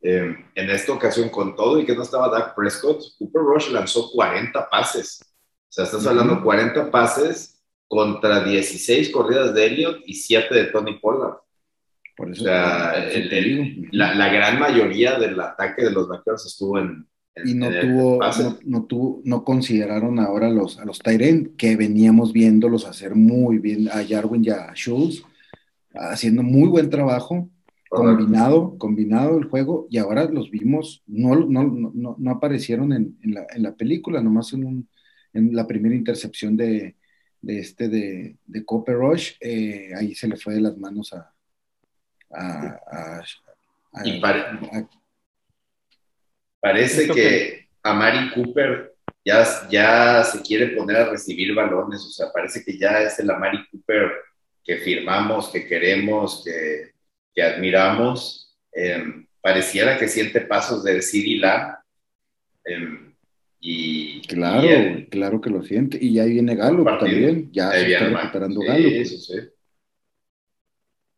Eh, en esta ocasión, con todo y que no estaba Dak Prescott, Cooper Rush lanzó 40 pases. O sea, estás hablando 40 pases contra 16 corridas de Elliott y 7 de Tony Pollard. Por eso, o sea, la, la, gran mayoría del ataque de los vaqueros estuvo en, y no tuvo, no, tuvo, no consideraron ahora los, a los Tyren, que veníamos viéndolos hacer muy bien, a Jarwin y a Schultz, haciendo muy buen trabajo, combinado, combinado el juego, y ahora los vimos, no, no, no, no aparecieron en, en, la, en, la, película, nomás en, un, en la primera intercepción de, de este de, de Copper Rush, eh, ahí se le fue de las manos a, a, a, a Parece que a Mari Cooper ya, ya se quiere poner a recibir balones, o sea, parece que ya es el Amari Cooper que firmamos, que queremos, que, que admiramos. Em, pareciera que siente pasos de CD Lamb. Em, y, claro, claro que lo siente. Y ya viene Galo también, ya se está recuperando Galo. Sí,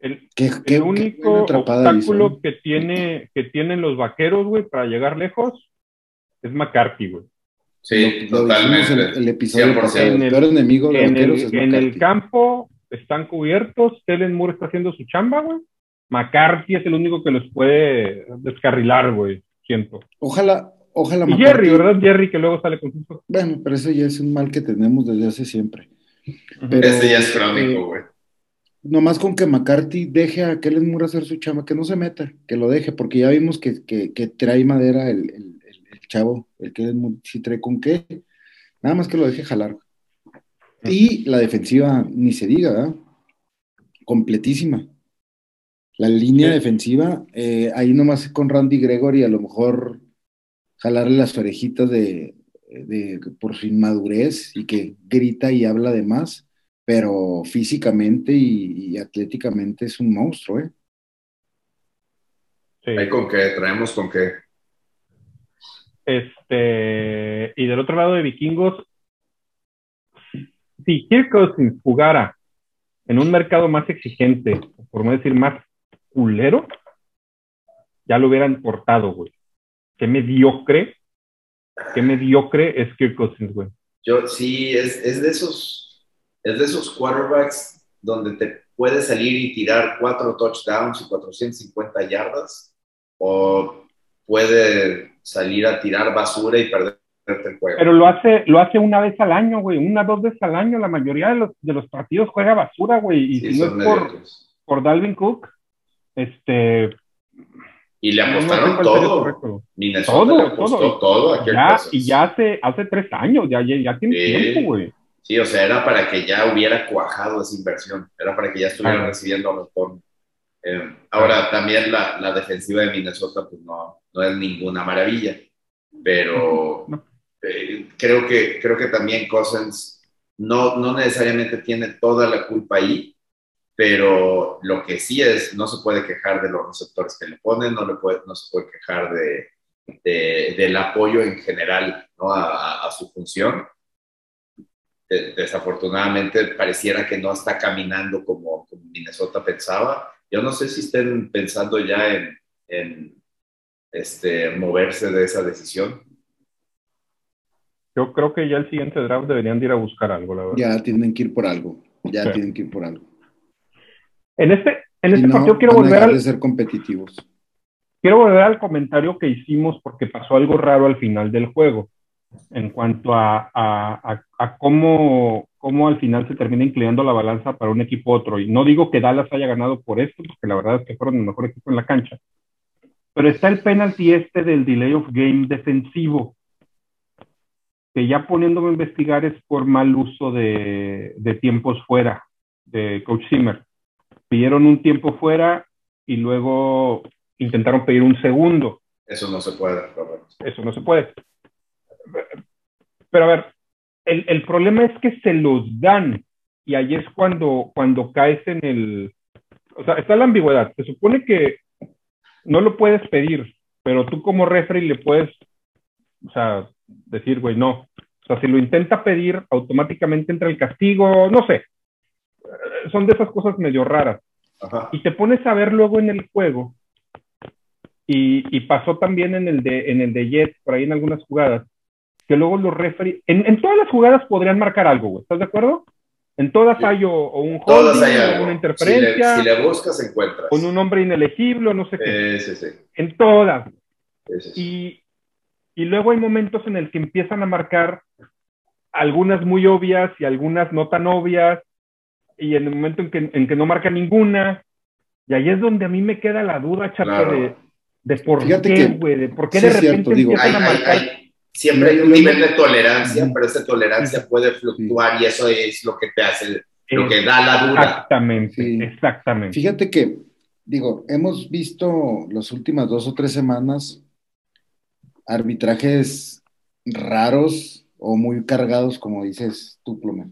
el, único obstáculo que, tiene, que tienen los vaqueros, güey, para llegar lejos es McCarthy, güey. Sí, totalmente. El, episodio en el, enemigo de en, el, en el campo están cubiertos, Kellen Moore está haciendo su chamba, güey. McCarthy es el único que los puede descarrilar, güey, siento. Ojalá, ojalá. Y Jerry, ¿verdad? Jerry que luego sale con su... Bueno, pero eso ya es un mal que tenemos desde hace siempre. Ese ya es crónico, güey nomás con que McCarthy deje a Kellen Moore hacer su chama, que no se meta, que lo deje, porque ya vimos que, trae madera el, chavo, el Kellen Moore sí trae con qué, nada más que lo deje jalar. Y la defensiva, ni se diga, ¿verdad? Completísima. La línea defensiva, eh, ahí nomás con Randy Gregory, a lo mejor jalarle las orejitas de, de por su inmadurez y que grita y habla de más pero físicamente y, atléticamente es un monstruo, ¿eh? Sí. ¿Hay con qué? ¿Traemos con qué? Este, y del otro lado de Vikingos, si Kirk Cousins jugara en un mercado más exigente, por no decir más culero, ya lo hubieran cortado, güey. Qué mediocre, qué mediocre es Kirk Cousins, güey. Yo sí, es, es de esos es de esos quarterbacks donde te puede salir y tirar cuatro touchdowns y 450 yardas, o puede salir a tirar basura y perderte el juego. Pero lo hace, lo hace una vez al año, güey, una, dos veces al año. La mayoría de los, de los partidos juega basura, güey, y si no es por, por Dalvin Cook, este, y le apostaron todo. Minnesota todo, le todo. ya, y ya hace, hace tres años, ya, ya, tiene tiempo, güey. Sí, o sea, era para que ya hubiera cuajado esa inversión, era para que ya estuvieran recibiendo a los eh, ahora, también la, la, defensiva de Minnesota, pues no, no es ninguna maravilla, pero eh, creo, que, creo que también Cousins no, no necesariamente tiene toda la culpa ahí, pero lo que sí es, no se puede quejar de los receptores que le ponen, no, le puede, no se puede quejar de, de del apoyo en general ¿no? a, a su función desafortunadamente pareciera que no está caminando como, Minnesota pensaba. Yo no sé si estén pensando ya en, este, moverse de esa decisión. Yo creo que ya el siguiente draft deberían ir a buscar algo, la verdad. Ya tienen que ir por algo. Ya tienen que ir por algo. En este, en este partido quiero volver a ser competitivos. Quiero volver al comentario que hicimos porque pasó algo raro al final del juego en cuanto a, a, cómo, cómo, al final se termina inclinando la balanza para un equipo u otro. Y no digo que Dallas haya ganado por esto, porque la verdad es que fueron el mejor equipo en la cancha. Pero está el penalti este del delay of game defensivo, que ya poniéndome a investigar es por mal uso de, de tiempos fuera de Coach Zimmer. Pidieron un tiempo fuera y luego intentaron pedir un segundo. Eso no se puede, Eso no se puede pero a ver, el, el, problema es que se los dan y ahí es cuando, cuando caes en el, o sea, está la ambigüedad. Se supone que no lo puedes pedir, pero tú como referee le puedes, o sea, decir, güey, no. O sea, si lo intenta pedir, automáticamente entra el castigo, no sé. Son de esas cosas medio raras. Ajá. Y te pones a ver luego en el juego, y, y pasó también en el, de, en el de Jets, por ahí en algunas jugadas, que luego los referees, en, en todas las jugadas podrían marcar algo, güey, ¿estás de acuerdo? En todas Sí. hay o, o un Todas holding, hay o algo. una Si interferencia, le, si le buscas, encuentras. con un nombre inelegible, o no sé qué. Sí, sí. En todas. Sí, sí, sí. Y, y luego hay momentos en el que empiezan a marcar algunas muy obvias y algunas no tan obvias, y en el momento en que, en que no marca ninguna, y ahí es donde a mí me queda la duda, Chato, Claro. de, de por Fíjate qué, güey, de por qué sí de es repente cierto, digo, empiezan Hay- a hay- marcar. hay- siempre hay un nivel de tolerancia, pero esa tolerancia puede fluctuar y eso es lo que te hace, lo que da la duda. Exactamente, Sí. exactamente. Fíjate que, digo, hemos visto las últimas dos o tres semanas arbitrajes raros o muy cargados, como dices tú, Plomer.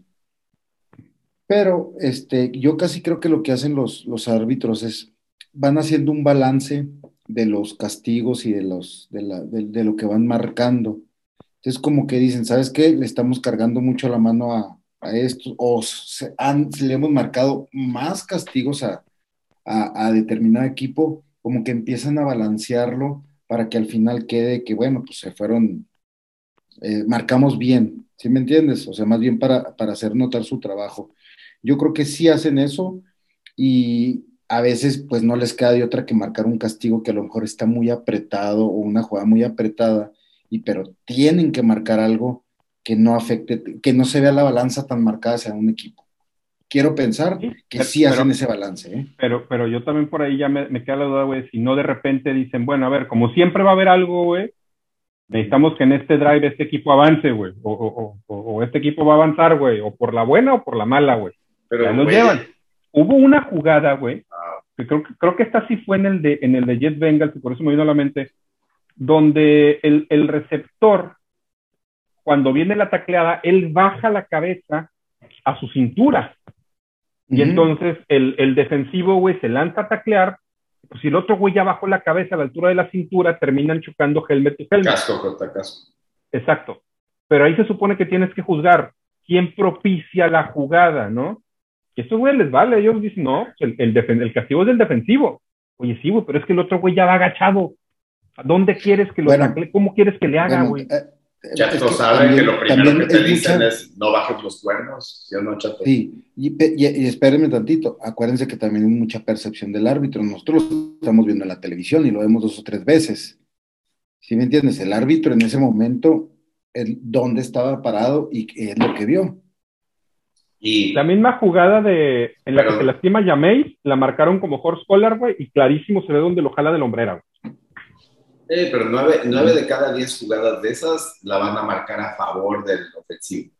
Pero este, yo casi creo que lo que hacen los, los árbitros es, van haciendo un balance de los castigos y de, los, de, la- de- de lo que van marcando. Entonces, como que dicen, ¿sabes qué? Le estamos cargando mucho la mano a, a esto, o se han- le hemos marcado más castigos a, a, determinado equipo, como que empiezan a balancearlo para que al final quede que, bueno, pues se fueron, eh, marcamos bien, ¿sí me entiendes? O sea, más bien para, para hacer notar su trabajo. Yo creo que sí hacen eso y a veces pues no les queda de otra que marcar un castigo que a lo mejor está muy apretado o una jugada muy apretada, y pero tienen que marcar algo que no afecte, que no se vea la balanza tan marcada hacia un equipo. Quiero pensar Sí, que pero- sí hacen pero- ese balance, ¿eh? Pero, pero yo también por ahí ya me, me queda la duda, güey, si no de repente dicen, bueno, a ver, como siempre va a haber algo, güey, necesitamos que en este drive este equipo avance, güey, o, o, o, o este equipo va a avanzar, güey, o por la buena o por la mala, güey. Pero, Ya los güey, llevan. Hubo una jugada, güey, ah, que creo, que- creo que esta sí fue en el de, en el de Jet Bengals, y por eso me vino a la mente, donde el, el receptor, cuando viene la tacleada, él baja la cabeza a su cintura. Y entonces el, el defensivo, güey, se lanza a taclear. Pues si el otro güey ya bajó la cabeza a la altura de la cintura, terminan chocando helmet to helmet. casco contra casco. Exacto. Pero ahí se supone que tienes que juzgar quién propicia la jugada, ¿no? Y estos güeyes les vale. Ellos dicen, no, el, el, el castigo es del defensivo. Oye, sí, güey, pero es que el otro güey ya va agachado. ¿A ¿Dónde quieres que lo Bueno. tacle? ¿Cómo quieres que le haga, Bueno, güey? eh, eh, Chato que sabe también- que lo primero que te dicen mucha- es no bajes los cuernos, ¿sí o no, Chato? Sí, y, y, y espérenme tantito, acuérdense que también hay mucha percepción del árbitro. Nosotros lo estamos viendo en la televisión y lo vemos dos o tres veces. ¿Sí me entiendes? El árbitro en ese momento, el, dónde estaba parado y qué es lo que vio. Y La misma jugada de en la Pero- que se lastima Jameis, la marcaron como horse collar, güey, y clarísimo se ve donde lo jala de la hombrera, güey. Eh, pero nueve, nueve de cada diez jugadas de esas la van a marcar a favor del ofensivo.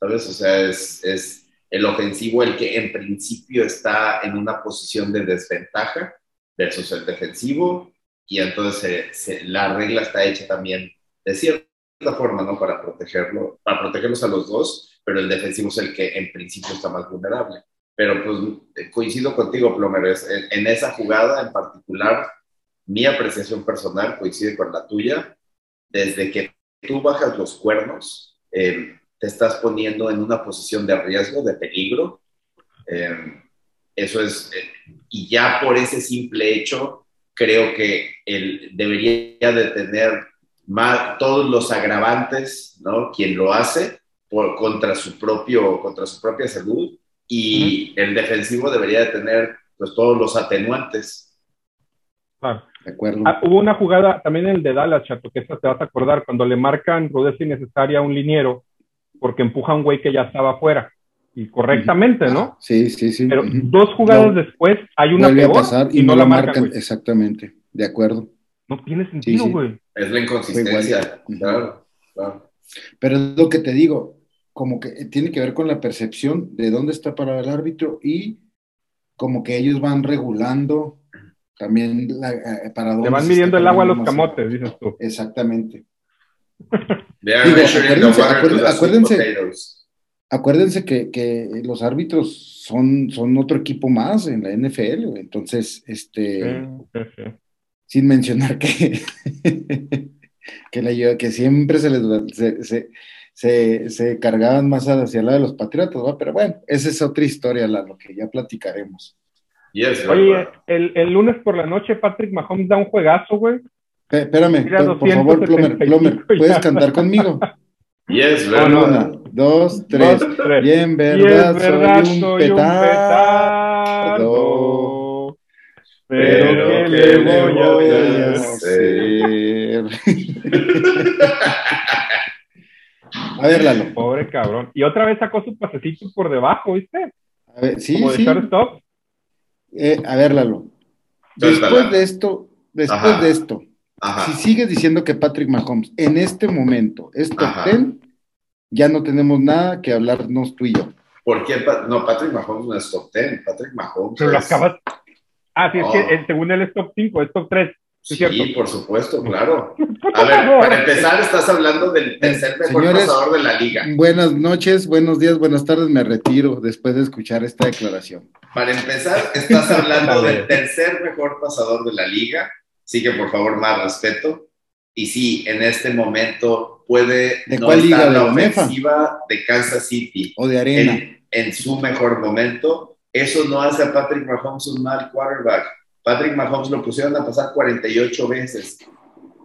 ¿Sabes? O sea, es, es el ofensivo el que en principio está en una posición de desventaja versus el defensivo. Y entonces se- se- la regla está hecha también de cierta forma, ¿no? Para protegerlo, para protegerlos a los dos, pero el defensivo es el que en principio está más vulnerable. Pero pues coincido contigo, Plomer, en, en esa jugada en particular, mi apreciación personal coincide con la tuya. Desde que tú bajas los cuernos, eh, te estás poniendo en una posición de riesgo, de peligro. Eh, eso es, eh, y ya por ese simple hecho, creo que él debería de tener más, todos los agravantes, ¿no? Quien lo hace por, contra, su propio, contra su propia salud y el defensivo debería de tener pues, todos los atenuantes. Claro. ¿De acuerdo? Ah, hubo una jugada también en el de Dallas, Chato, que esta te vas a acordar, cuando le marcan rudeza innecesaria a un liniero porque empuja a un güey que ya estaba afuera. Y correctamente, ¿no? Sí, sí, sí. Pero dos jugadas No, después hay una Vuelve a peor pasar y, no la marcan. Exactamente, de acuerdo. No tiene sentido, Sí, sí. güey. Es la inconsistencia. Claro, claro. Pero es lo que te digo, como que tiene que ver con la percepción de dónde está parado el árbitro y como que ellos van regulando también la, eh, para dónde Le van midiendo el agua a los más. camotes, dices tú. Exactamente. Digo, acuérdense- the acuérdense- potatoes. acuérdense que, que los árbitros son, son otro equipo más en la NFL, entonces, este, Sí, sí, sí. sin mencionar que, <laughs> que, la- que siempre se les se, se, se- se cargaban más hacia la de los patriotas, ¿va? pero bueno, esa es otra historia, la lo que ya platicaremos. Oye, el, el lunes por la noche Patrick Mahomes da un juegazo, güey. Pe- Espérame, por, por favor, Plomer, 275 Plomer, ¿puedes cantar conmigo? <laughs> Y es No, no, verdad. Una, dos, tres. Dos, tres. Y en Y verdad, es verdad, soy un soy un petardo. Pero Pero ¿qué ¿qué le le voy voy a hacer? <laughs> A ver, Lalo. Pobre cabrón. Y otra vez sacó su pasecito por debajo, ¿viste? A ver, sí, Como de sí. shortstop. Eh, a ver, Lalo. Después de esto, después Ajá. de esto, Ajá. si sigues diciendo que Patrick Mahomes en este momento es top Ajá. 10, ya no tenemos nada que hablarnos tú y yo. ¿Por qué? No, Patrick Mahomes no es top 10. Patrick Mahomes Pero lo es- acabas. Ah, sí, es que según él es top 5, es top 3. Sí, cierto. por supuesto, claro. <laughs> A ver, para empezar, estás hablando del tercer mejor Señores, pasador de la liga. Buenas noches, buenos días, buenas tardes. Me retiro después de escuchar esta declaración. Para empezar, estás hablando <laughs> del tercer mejor pasador de la liga. Así que, por favor, más respeto. Y sí, en este momento puede ¿De no cuál liga? estar ¿De la ofensiva de Kansas City O de arena. en, en su mejor momento. Eso no hace a Patrick Mahomes un mal quarterback. Patrick Mahomes lo pusieron a pasar 48 veces.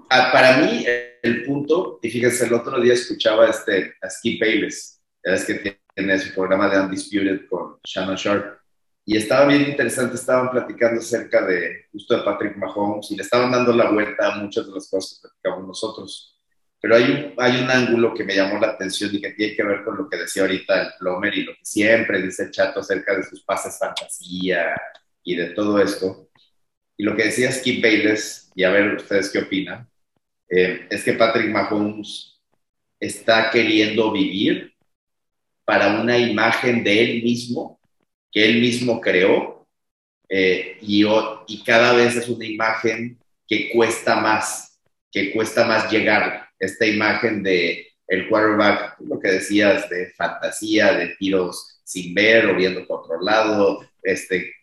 Ah, para mí, el punto, y fíjense, el otro día escuchaba este, a Skip Bayless, ves que tiene su programa de Undisputed con Shannon Sharp, y estaba bien interesante, estaban platicando acerca de justo de Patrick Mahomes y le estaban dando la vuelta a muchas de las cosas que platicamos nosotros. Pero hay un, hay un ángulo que me llamó la atención y que tiene que ver con lo que decía ahorita el Plomer y lo que siempre dice el chato acerca de sus pases fantasía y de todo esto. Y lo que decía Skip Bayless, y a ver ustedes qué opinan, eh, es que Patrick Mahomes está queriendo vivir para una imagen de él mismo, que él mismo creó, eh, y, y cada vez es una imagen que cuesta más, que cuesta más llegar. Esta imagen de el quarterback, lo que decías, de fantasía, de tiros sin ver o viendo por otro lado, este,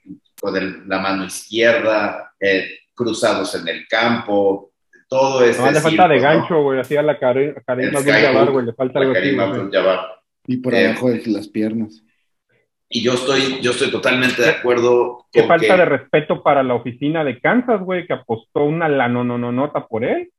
con el- la mano izquierda, eh, cruzados en el campo, todo este No, le falta de circo, ¿no? gancho, güey. Hacía la Karim El Abdul Skyhook, Jabbar, güey. Le falta algo la así. Karim. Abdul-Jabbar. Y por Eh, abajo de las piernas. Y yo estoy, yo estoy totalmente de acuerdo Qué con falta que- de respeto para la oficina de Kansas, güey, que apostó una la no, no, no nota por él.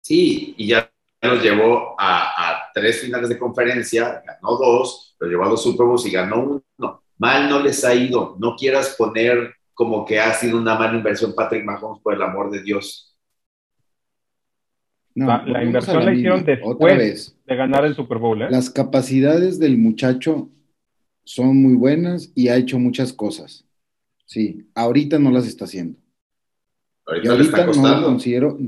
Sí, y ya los llevó a, a tres finales de conferencia, ganó dos, los llevó a dos Super Bowls y ganó uno. Mal no les ha ido. No quieras poner como que ha sido una mala inversión Patrick Mahomes, por el amor de Dios. No, La- la inversión la hicieron después. Otra vez. De ganar el Super Bowl, ¿eh? Las capacidades del muchacho son muy buenas y ha hecho muchas cosas. Sí, ahorita no las está haciendo. Ahorita no costando. considero,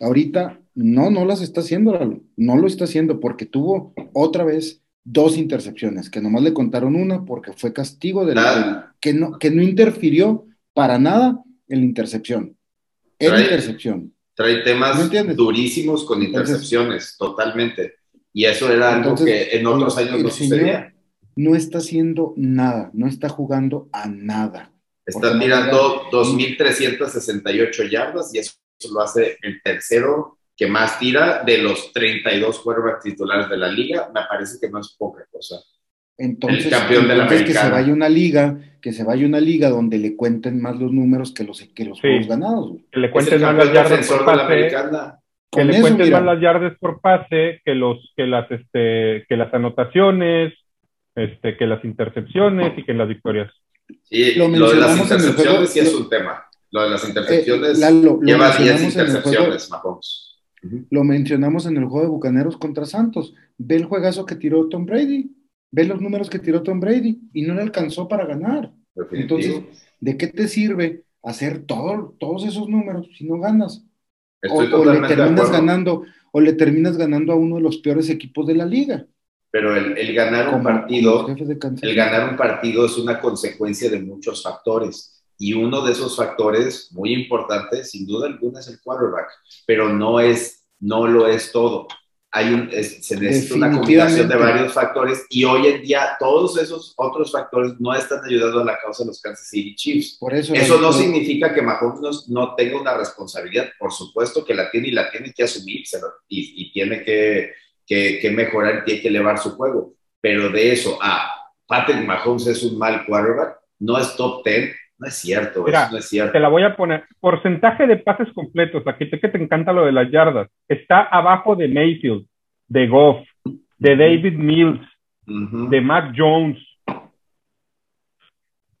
ahorita no, no las está haciendo, Lalo. no lo está haciendo porque tuvo otra vez dos intercepciones, que nomás le contaron una porque fue castigo Nada. del- que, no, que no interfirió para nada en la intercepción. En Trae- intercepción. Trae temas durísimos con Entonces- intercepciones, totalmente. Y eso era algo Entonces, que en otros años no sucedía. No está haciendo nada, no está jugando a nada. Está llega- 2.368 yardas y eso lo hace el tercero que más tira de los 32 quarterbacks titulares de la liga. Me parece que no es poca cosa. Entonces, El campeón de la entonces que se americana. vaya una liga, que se vaya una liga donde le cuenten más los números que los, que los Sí. juegos ganados. güey. Que le cuenten más las yardas por pase. americana. Que le cuenten más las yardas por pase, que los, que las, este, que las anotaciones, este, que las intercepciones y que las victorias. Sí, Lo lo, de las intercepciones juego- sí es lo- un tema. Lo de las Eh, intercepciones Lalo, lleva 10 mencionamos en el juego- intercepciones, Mahomes. Lo mencionamos en el juego de Bucaneros contra Santos. Ve el juegazo que tiró Tom Brady. Ve los números que tiró Tom Brady y no le alcanzó para ganar. Definitivo. Entonces, ¿de qué te sirve hacer todo, todos esos números si no ganas? O, le terminas ganando, o le terminas ganando a uno de los peores equipos de la liga. Pero el, el ganar un como- partido el ganar un partido es una consecuencia de muchos factores. Y uno de esos factores muy importantes, sin duda alguna, es el quarterback. Pero no, es, no lo es todo. hay un, se necesita una combinación de varios factores y hoy en día todos esos otros factores no están ayudando a la causa de los Kansas City Chiefs. Por eso, eso no significa que Mahomes no, tenga una responsabilidad, por supuesto que la tiene y la tiene que asumir y, y tiene que, que, que mejorar y tiene que elevar su juego. Pero de eso a Patrick Mahomes es un mal quarterback, no es top 10, no es cierto, no es cierto. Te la voy a poner. Porcentaje de pases completos, aquí sé que te encanta lo de las yardas. Está abajo de Mayfield, de Goff, de David Mills, de Mac Jones.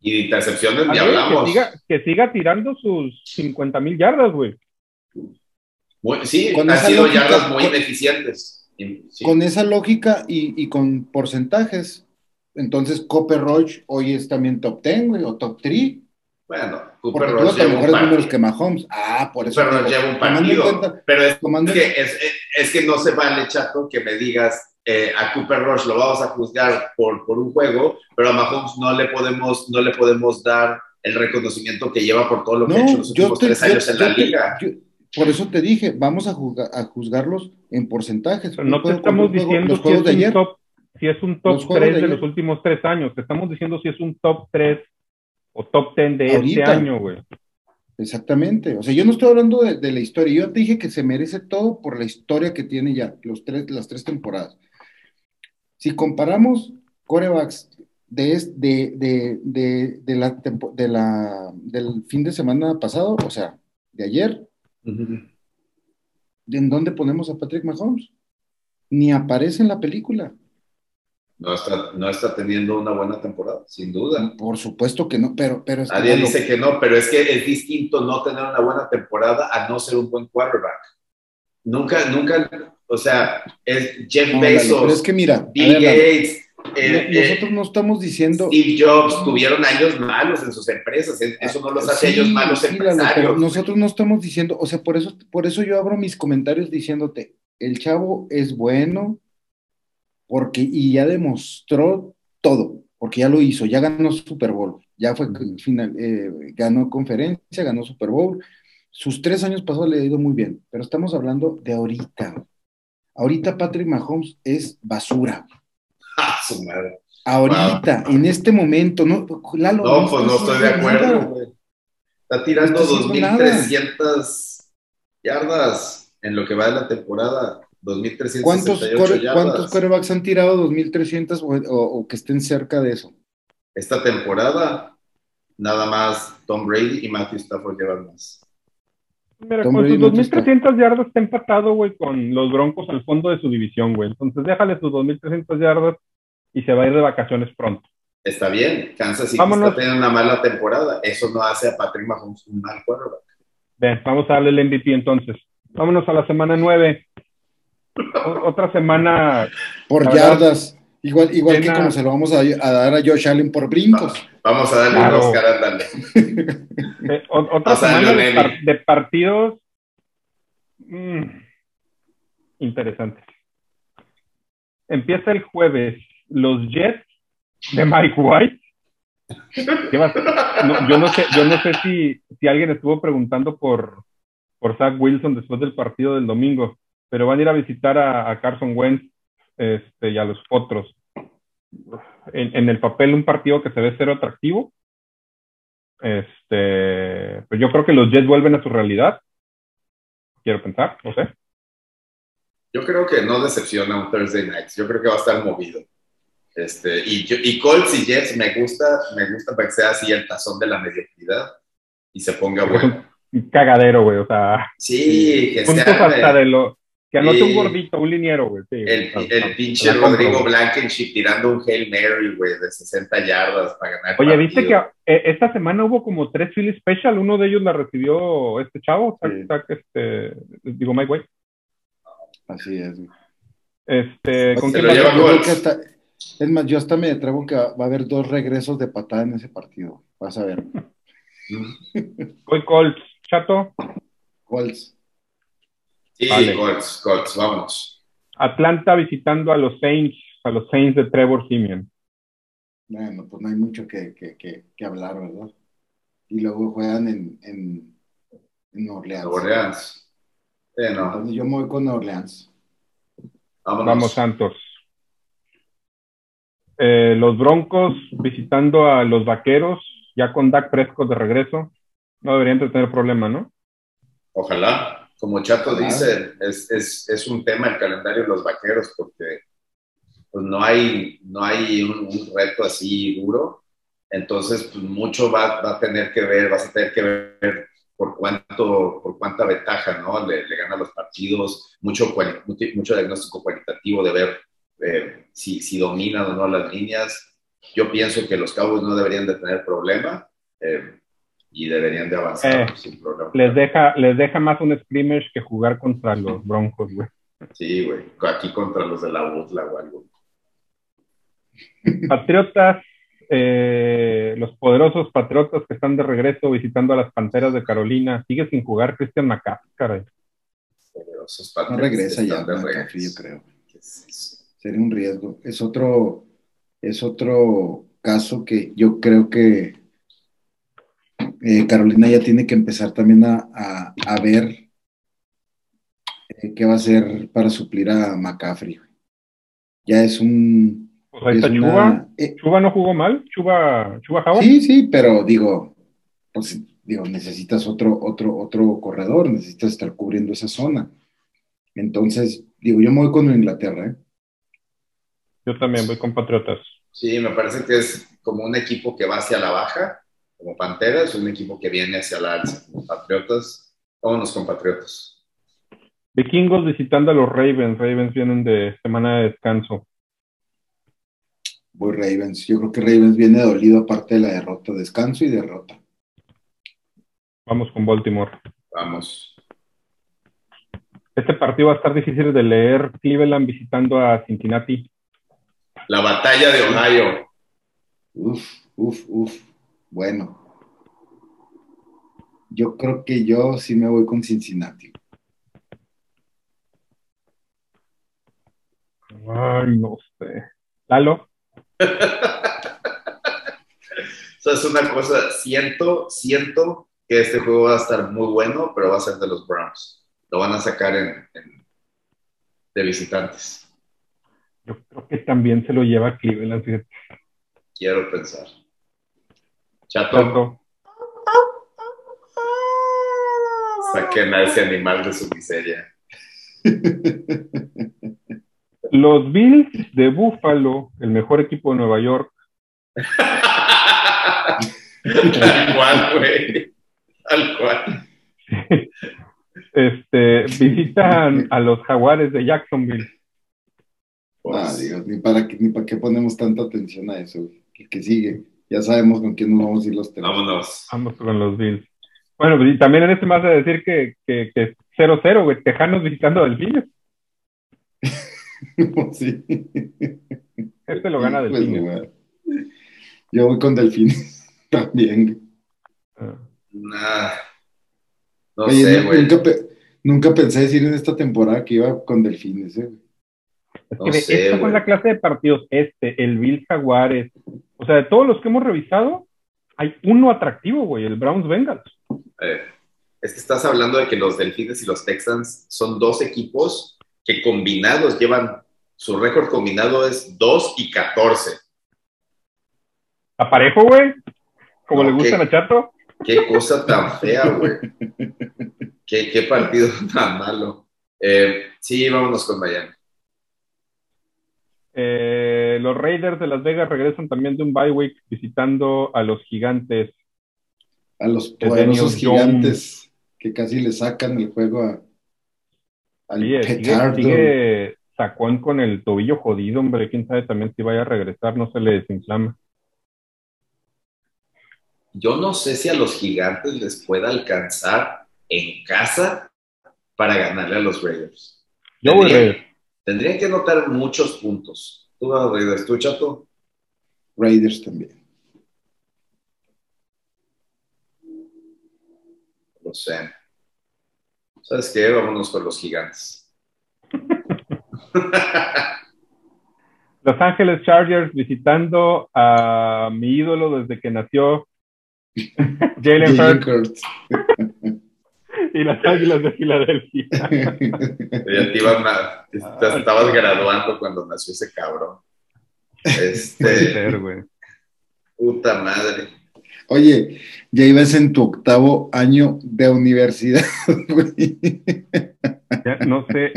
Y de intercepciones ni hablamos. Que siga, que siga, tirando sus 50 mil yardas, güey. Sí, con han sido yardas muy ineficientes. Con esa lógica y, y con porcentajes, entonces Copper Roach hoy es también top 10, güey, o top 3. Bueno, Cooper Roach lleva mejores números que Mahomes. Ah, por eso. Lleva un partido. pero es, que, es, que no se vale, chato, que me digas eh, a Cooper Rush lo vamos a juzgar por, por un juego, pero a Mahomes no le podemos, no le podemos dar el reconocimiento que lleva por todo lo que ha hecho los últimos tres años en la liga. por eso te dije, vamos a, a juzgarlos en porcentajes. no te estamos diciendo si es, un top, si es un top 3 de, los últimos tres años, te estamos diciendo si es un top 3 o top 10 de este año, güey. Exactamente. O sea, yo no estoy hablando de, la historia. Yo te dije que se merece todo por la historia que tiene ya, los tres, las tres temporadas. Si comparamos corebacks de, de, de, de, la, de la, del fin de semana pasado, o sea, de ayer, ¿en dónde ponemos a Patrick Mahomes? Ni aparece en la película. No está, no está teniendo una buena temporada, sin duda. Por supuesto que no, pero... pero Nadie dice que no, pero es que es distinto no tener una buena temporada a no ser un buen quarterback. Nunca, nunca, o sea, es Jeff Bezos, pero es que mira, Bill Gates... Eh, nosotros no estamos diciendo... Steve Jobs tuvieron años malos en sus empresas, eso no los hace ellos malos empresarios. nosotros no estamos diciendo, o sea, por eso, por eso yo abro mis comentarios diciéndote, el chavo es bueno, porque, y ya demostró todo, porque ya lo hizo, ya ganó Super Bowl, ya fue final, eh, ganó conferencia, ganó Super Bowl. Sus tres años pasados le ha ido muy bien, pero estamos hablando de ahorita. Ahorita Patrick Mahomes es basura. Ah, su madre. Ahorita, en este momento, no, Lalo, no, pues no estoy de acuerdo. Está tirando 2.300 yardas en lo que va de la temporada. 2.368 ¿Cuántos, ¿Cuántos corebacks han tirado 2.300 o, o, que estén cerca de eso? Esta temporada, nada más Tom Brady y Matthew Stafford llevan más. Mira, con sus 2.300 yardas está empatado, güey, con los Broncos al fondo de su división, güey. Entonces déjale sus 2.300 yardas y se va a ir de vacaciones pronto. Está bien, Kansas City está teniendo una mala temporada. Eso no hace a Patrick Mahomes un mal quarterback. Bien, vamos a darle el MVP entonces. Vámonos a la semana 9 otra semana. Por yardas. Igual, igual que como se lo vamos a, dar a Josh Allen por brincos. Vamos a darle claro. <laughs> un Oscar, dale. Eh, otra semana de, partidos mm, interesantes. Empieza el jueves. Los Jets de Mike White. yo no sé, yo no sé si, si alguien estuvo preguntando por, por Zach Wilson después del partido del domingo pero van a ir a visitar a, Carson Wentz este, y a los otros. En, el papel, un partido que se ve cero atractivo. Este, pues yo creo que los Jets vuelven a su realidad. Quiero pensar, no sé. Yo creo que no decepciona un Thursday night. Yo creo que va a estar movido. Este, y, y Colts y Jets me gusta, me gusta para que sea así el tazón de la mediocridad y se ponga bueno. Un cagadero, güey, o sea. Sí, que sea. Hasta de lo, que anote un gordito, un liniero, güey. el, el pinche Rodrigo Blankenship tirando un Hail Mary, güey, de 60 yardas para ganar. Oye, ¿viste que eh, esta semana hubo como tres Philly Special? Uno de ellos la recibió este chavo, este, digo Mike White. Así es. Este, ¿con qué lo Es más, yo hasta me atrevo que va a haber dos regresos de patada en ese partido. Vas a ver. <laughs> Voy Colts, chato. Colts. Sí, Colts, Colts, vamos. Atlanta visitando a los Saints, a los Saints de Trevor Simeon. Bueno, pues no hay mucho que, que, que, hablar, ¿verdad? Y luego juegan en, en, en Orleans. Orleans. no. yo me voy con Orleans. Vámonos. Vamos, Santos. Eh, los Broncos visitando a los Vaqueros, ya con Dak Prescott de regreso. No deberían de tener problema, ¿no? Ojalá. Como Chato dice, es, es, es un tema el calendario de los vaqueros porque pues, no hay, no hay un, un reto así duro. Entonces, pues, mucho va, va a tener que ver, vas a tener que ver por cuánto, por cuánta ventaja, ¿no? Le, le gana los partidos, mucho, mucho diagnóstico cualitativo de ver eh, si, si dominan o no las líneas. Yo pienso que los Cowboys no deberían de tener problema eh, y deberían de avanzar Eh, sin problema. Les deja, les deja más un scrimmage que jugar contra los Broncos, güey. Sí, güey, aquí contra los de la UTLA o algo. Patriotas, eh, los poderosos Patriotas que están de regreso visitando a las Panteras de Carolina. Sigue sin jugar Christian McCaffrey, caray. Poderosos No Patriots regresa ya, McCaffrey, yo creo. ¿Qué es eso? Sería un riesgo. Es otro, es otro caso que yo creo que eh, Carolina ya tiene que empezar también a, a- a ver eh, qué va a hacer para suplir a McCaffrey. Ya es un. Pues ahí es está una- Chuba. eh, Chuba no jugó mal. Chuba, Chuba Howard. sí, sí, pero digo, pues digo, necesitas otro, otro, otro corredor, necesitas estar cubriendo esa zona. Entonces, digo, yo me voy con Inglaterra, ¿eh? Yo también voy con Patriotas. Sí, me parece que es como un equipo que va hacia la baja, como Panteras, un equipo que viene hacia la alza, como Patriotas. Vámonos con Patriotas. Vikingos visitando a los Ravens. Ravens vienen de semana de descanso. Voy Ravens. Yo creo que Ravens viene dolido aparte de la derrota, descanso y derrota. Vamos con Baltimore. Vamos. Este partido va a estar difícil de leer. Cleveland visitando a Cincinnati. La batalla de Ohio. Uf, uf, uf. Bueno. Yo creo que yo sí me voy con Cincinnati. Ay, no sé. Lalo. <laughs> O sea, es una cosa, siento, siento que este juego va a estar muy bueno, pero va a ser de los Browns. Lo van a sacar en, en- de visitantes, Yo creo que también se lo lleva Cleveland. fíjate. quiero pensar. Chato, saquen a ese animal de su miseria. <laughs> Los Bills de Buffalo, el mejor equipo de Nueva York, <laughs> Tal cual, güey. Tal cual. <laughs> este, visitan a los Jaguares de Jacksonville. Ah, Dios, ni para, qué- ni para qué ponemos tanta atención a eso. güey. El que sigue. Ya sabemos con quién nos vamos a ir los tres. Vámonos. Vamos con los Bills. Bueno, y también en este me vas a decir que, que, que es 0-0, güey. Tejanos visitando a Delfines. <laughs> sí. Este lo gana Pues, Delfines. güey. Yo voy con Delfines <laughs> también. Ah. Nah. No Oye, sé, güey. nunca, pe- nunca pensé decir en esta temporada que iba con Delfines. ¿eh? Es No que sé, son güey. la clase de partidos. Este, el Bills Jaguares. O sea, de todos los que hemos revisado, hay uno atractivo, güey, el Browns Bengals. Eh, es que estás hablando de que los Delfines y los Texans son dos equipos que combinados llevan, su récord combinado es 2 y 14. Aparejo, güey. Como No, le gusta a Chato. Qué cosa tan fea, güey. <laughs> Qué, qué partido tan malo. Eh, sí, vámonos con Miami. Eh, los Raiders de Las Vegas regresan también de un bye week visitando a los gigantes. A los De poderosos Jones. gigantes que casi le sacan el juego a, al Sigue, sigue, petardo. sigue Sacón con el tobillo jodido, hombre. Quién sabe también si vaya a regresar, no se le desinflama. Yo no sé si a los gigantes les pueda alcanzar en casa para ganarle a los Raiders. Yo voy Raiders. Tendrían que anotar muchos puntos. ¿Tú vas a Raiders? ¿Tú, Chato? Raiders también. Lo sé. ¿Sabes qué? Vámonos con los gigantes. <laughs> Los Ángeles Chargers visitando a mi ídolo desde que nació, <laughs> Jalen Jalen Hurts. <laughs> <laughs> Y las águilas de Filadelfia. <laughs> Ya te iban a- te estabas graduando cuando nació ese cabrón. Puede Este, ser, güey. puta madre. Oye, ya ibas en tu octavo año de universidad, <laughs> güey. Ya no sé,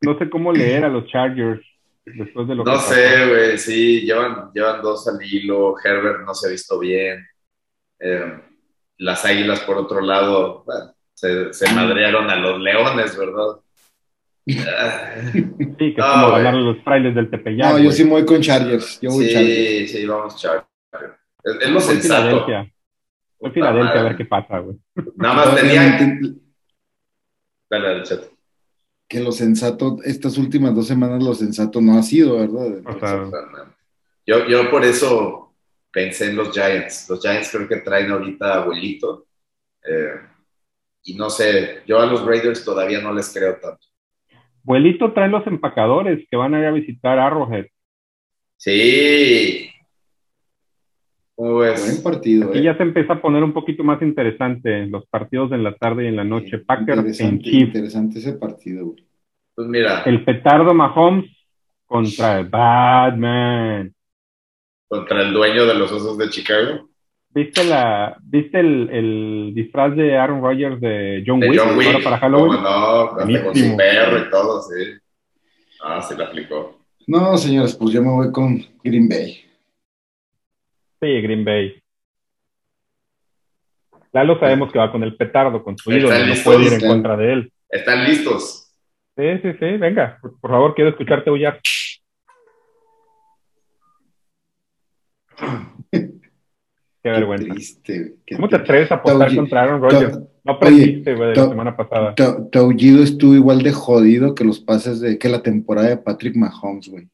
no sé cómo leer a los Chargers después de lo que No sé, güey, sí, llevan, llevan dos al hilo. Herbert no se ha visto bien. Eh, las águilas, por otro lado, bueno, se, se madrearon a los leones, ¿verdad? Sí, que es No, como ganar los frailes del Tepeyac. No, yo sí me voy con Chargers. Yo voy Chargers. sí, sí, vamos, Chargers. Es, es lo sensato. Filadelfia. Fue Puta Filadelfia a ver qué pasa, güey. Nada más tenía. Dale, dale, chat. Que lo sensato, estas últimas dos semanas lo sensato no ha sido, ¿verdad? O sea. Yo, yo por eso pensé en los Giants. Los Giants creo que traen ahorita abuelito. Eh, y no sé, yo a los Raiders todavía no les creo tanto. Vuelito trae los empacadores que van a ir a visitar Arrowhead. Sí. ¿Cómo Buen partido, Aquí ¿eh? ya se empieza a poner un poquito más interesante los partidos en la tarde y en la noche. Packers en Interesante, Chiefs. interesante ese partido, güey. Pues mira, El petardo Mahomes contra el Batman. contra el dueño de los Osos de Chicago, ¿Viste, la, ¿viste el, el disfraz de Aaron Rodgers de John de Wick? John Wick. ahora para Halloween. ¿Cómo no? Hasta con su perro y todo, sí. Ah, se le aplicó. No, señores, pues yo me voy con Green Bay. Sí, Green Bay. Lalo sabemos que va con el petardo, con su Están ídolo, no listos, puede ir en están. contra de él. ¿Están listos? Sí, sí, sí, venga, por, por favor, quiero escucharte huyar. <laughs> Qué vergüenza. Qué triste, güey, qué ¿Cómo te triste. atreves a apostar Oye, contra Aaron Rodgers? No aprendiste, güey, de la semana pasada. tu- tu aullido estuvo igual de jodido que los pases de que la temporada de Patrick Mahomes, güey.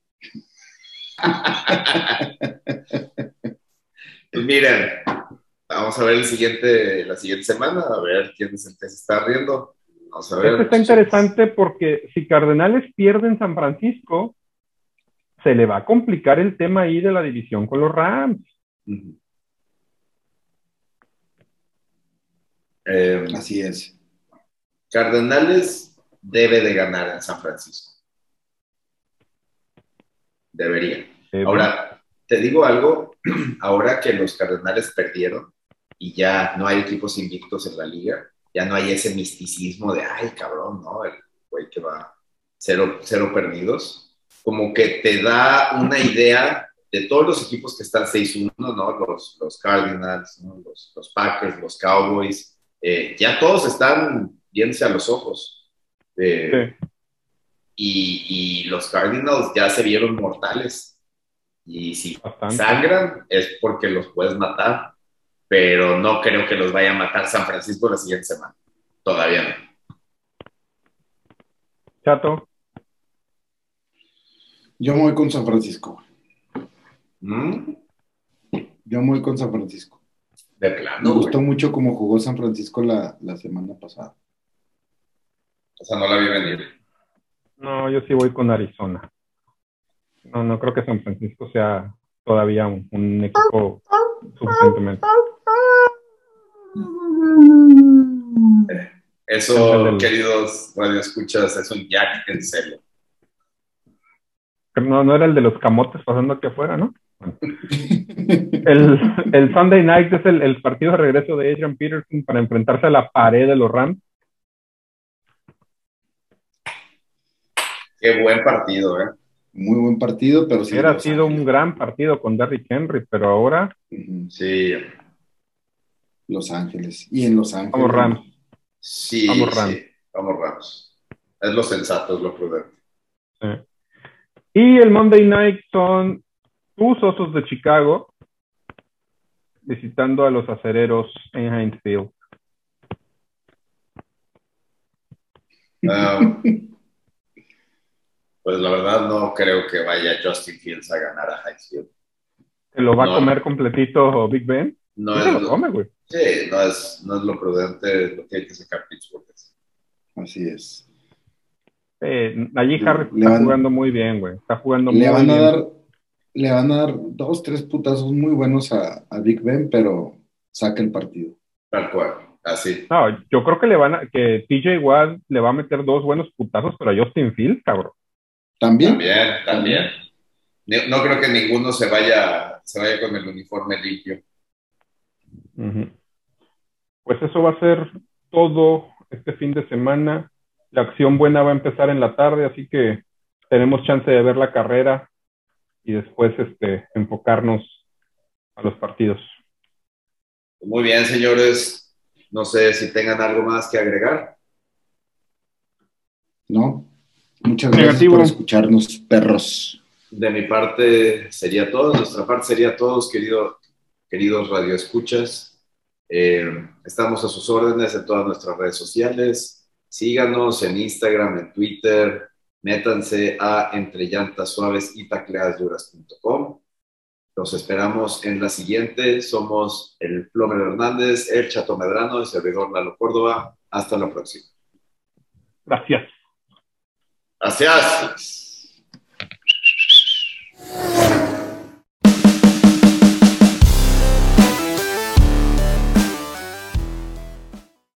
<laughs> Pues miren, vamos a ver el siguiente, la siguiente semana, a ver quién es el que se está riendo. Vamos a ver. Esto está interesante porque si Cardenales pierden San Francisco, se le va a complicar el tema ahí de la división con los Rams. Ujú. Eh, Así es. Cardenales debe de ganar en San Francisco. Debería. Eh, Ahora, te digo algo, <clears throat> ahora que los Cardenales perdieron y ya no hay equipos invictos en la liga, ya no hay ese misticismo de, ay, cabrón, ¿no? El güey que va cero, cero perdidos, como que te da una idea de todos los equipos que están 6-1, ¿no? Los, los Cardinals, ¿no? los, los Packers, los Cowboys, eh, ya todos están viéndose a los ojos. Eh, sí. y, y los Cardinals ya se vieron mortales. Y si Bastante. sangran es porque los puedes matar, pero no creo que los vaya a matar San Francisco la siguiente semana. Todavía no. Chato, Yo me voy con San Francisco. ¿Mm? Yo me voy con San Francisco. De Me plano, gustó güey. mucho cómo jugó San Francisco la, la semana pasada. O sea, no la vi venir. no, yo sí voy con Arizona. No, no creo que San Francisco sea todavía un, un equipo suficientemente. Eso, Ándale. queridos radioescuchas, es un Jack en celo. No, no era el de los camotes pasando aquí afuera, ¿no? El, el Sunday Night es el, el partido de regreso de Adrian Peterson para enfrentarse a la pared de los Rams. Qué buen partido, ¿eh? Muy buen partido, pero sí. Hubiera sido un gran partido con Derrick Henry, pero ahora Sí, Los Ángeles. Y en Los Ángeles. Vamos, Rams. sí. Vamos, Rams. sí. Vamos, Rams. Es lo sensato, es lo prudente. Y el Monday Night son tus osos de Chicago visitando a los acereros en Heinz Field. Um, pues la verdad no creo que vaya Justin Fields a ganar a Highfield. ¿Se lo va No. a comer completito Big Ben? No es, se lo lo, come, güey. sí, no es, no es lo prudente lo que hay que sacar Pittsburgh. Así es. Eh, allí Le- le está van- jugando muy bien, güey. Está jugando Le muy van a bien. dar, le van a dar dos, tres putazos muy buenos a, a Big Ben, pero saca el partido. Tal cual. Así. No, yo creo que le van a, que TJ Watt le va a meter dos buenos putazos, pero a Justin Fields, cabrón. ¿También? También, también. No creo que ninguno se vaya, se vaya con el uniforme limpio. Pues eso va a ser todo este fin de semana. La acción buena va a empezar en la tarde, así que tenemos chance de ver la carrera y después este, enfocarnos a los partidos. Muy bien, señores. No sé si tengan algo más que agregar. No. Muchas gracias por escucharnos, perros. De mi parte sería todo, de nuestra parte sería todos, querido, queridos radioescuchas. Eh, estamos a sus órdenes en todas nuestras redes sociales. Síganos en Instagram, en Twitter métanse a entrellantassuaves y tacleasduras.com. Los esperamos en la siguiente. Somos el Plomer Hernández, el Chato Medrano, el servidor Lalo Córdoba. Hasta la próxima. Gracias. Gracias.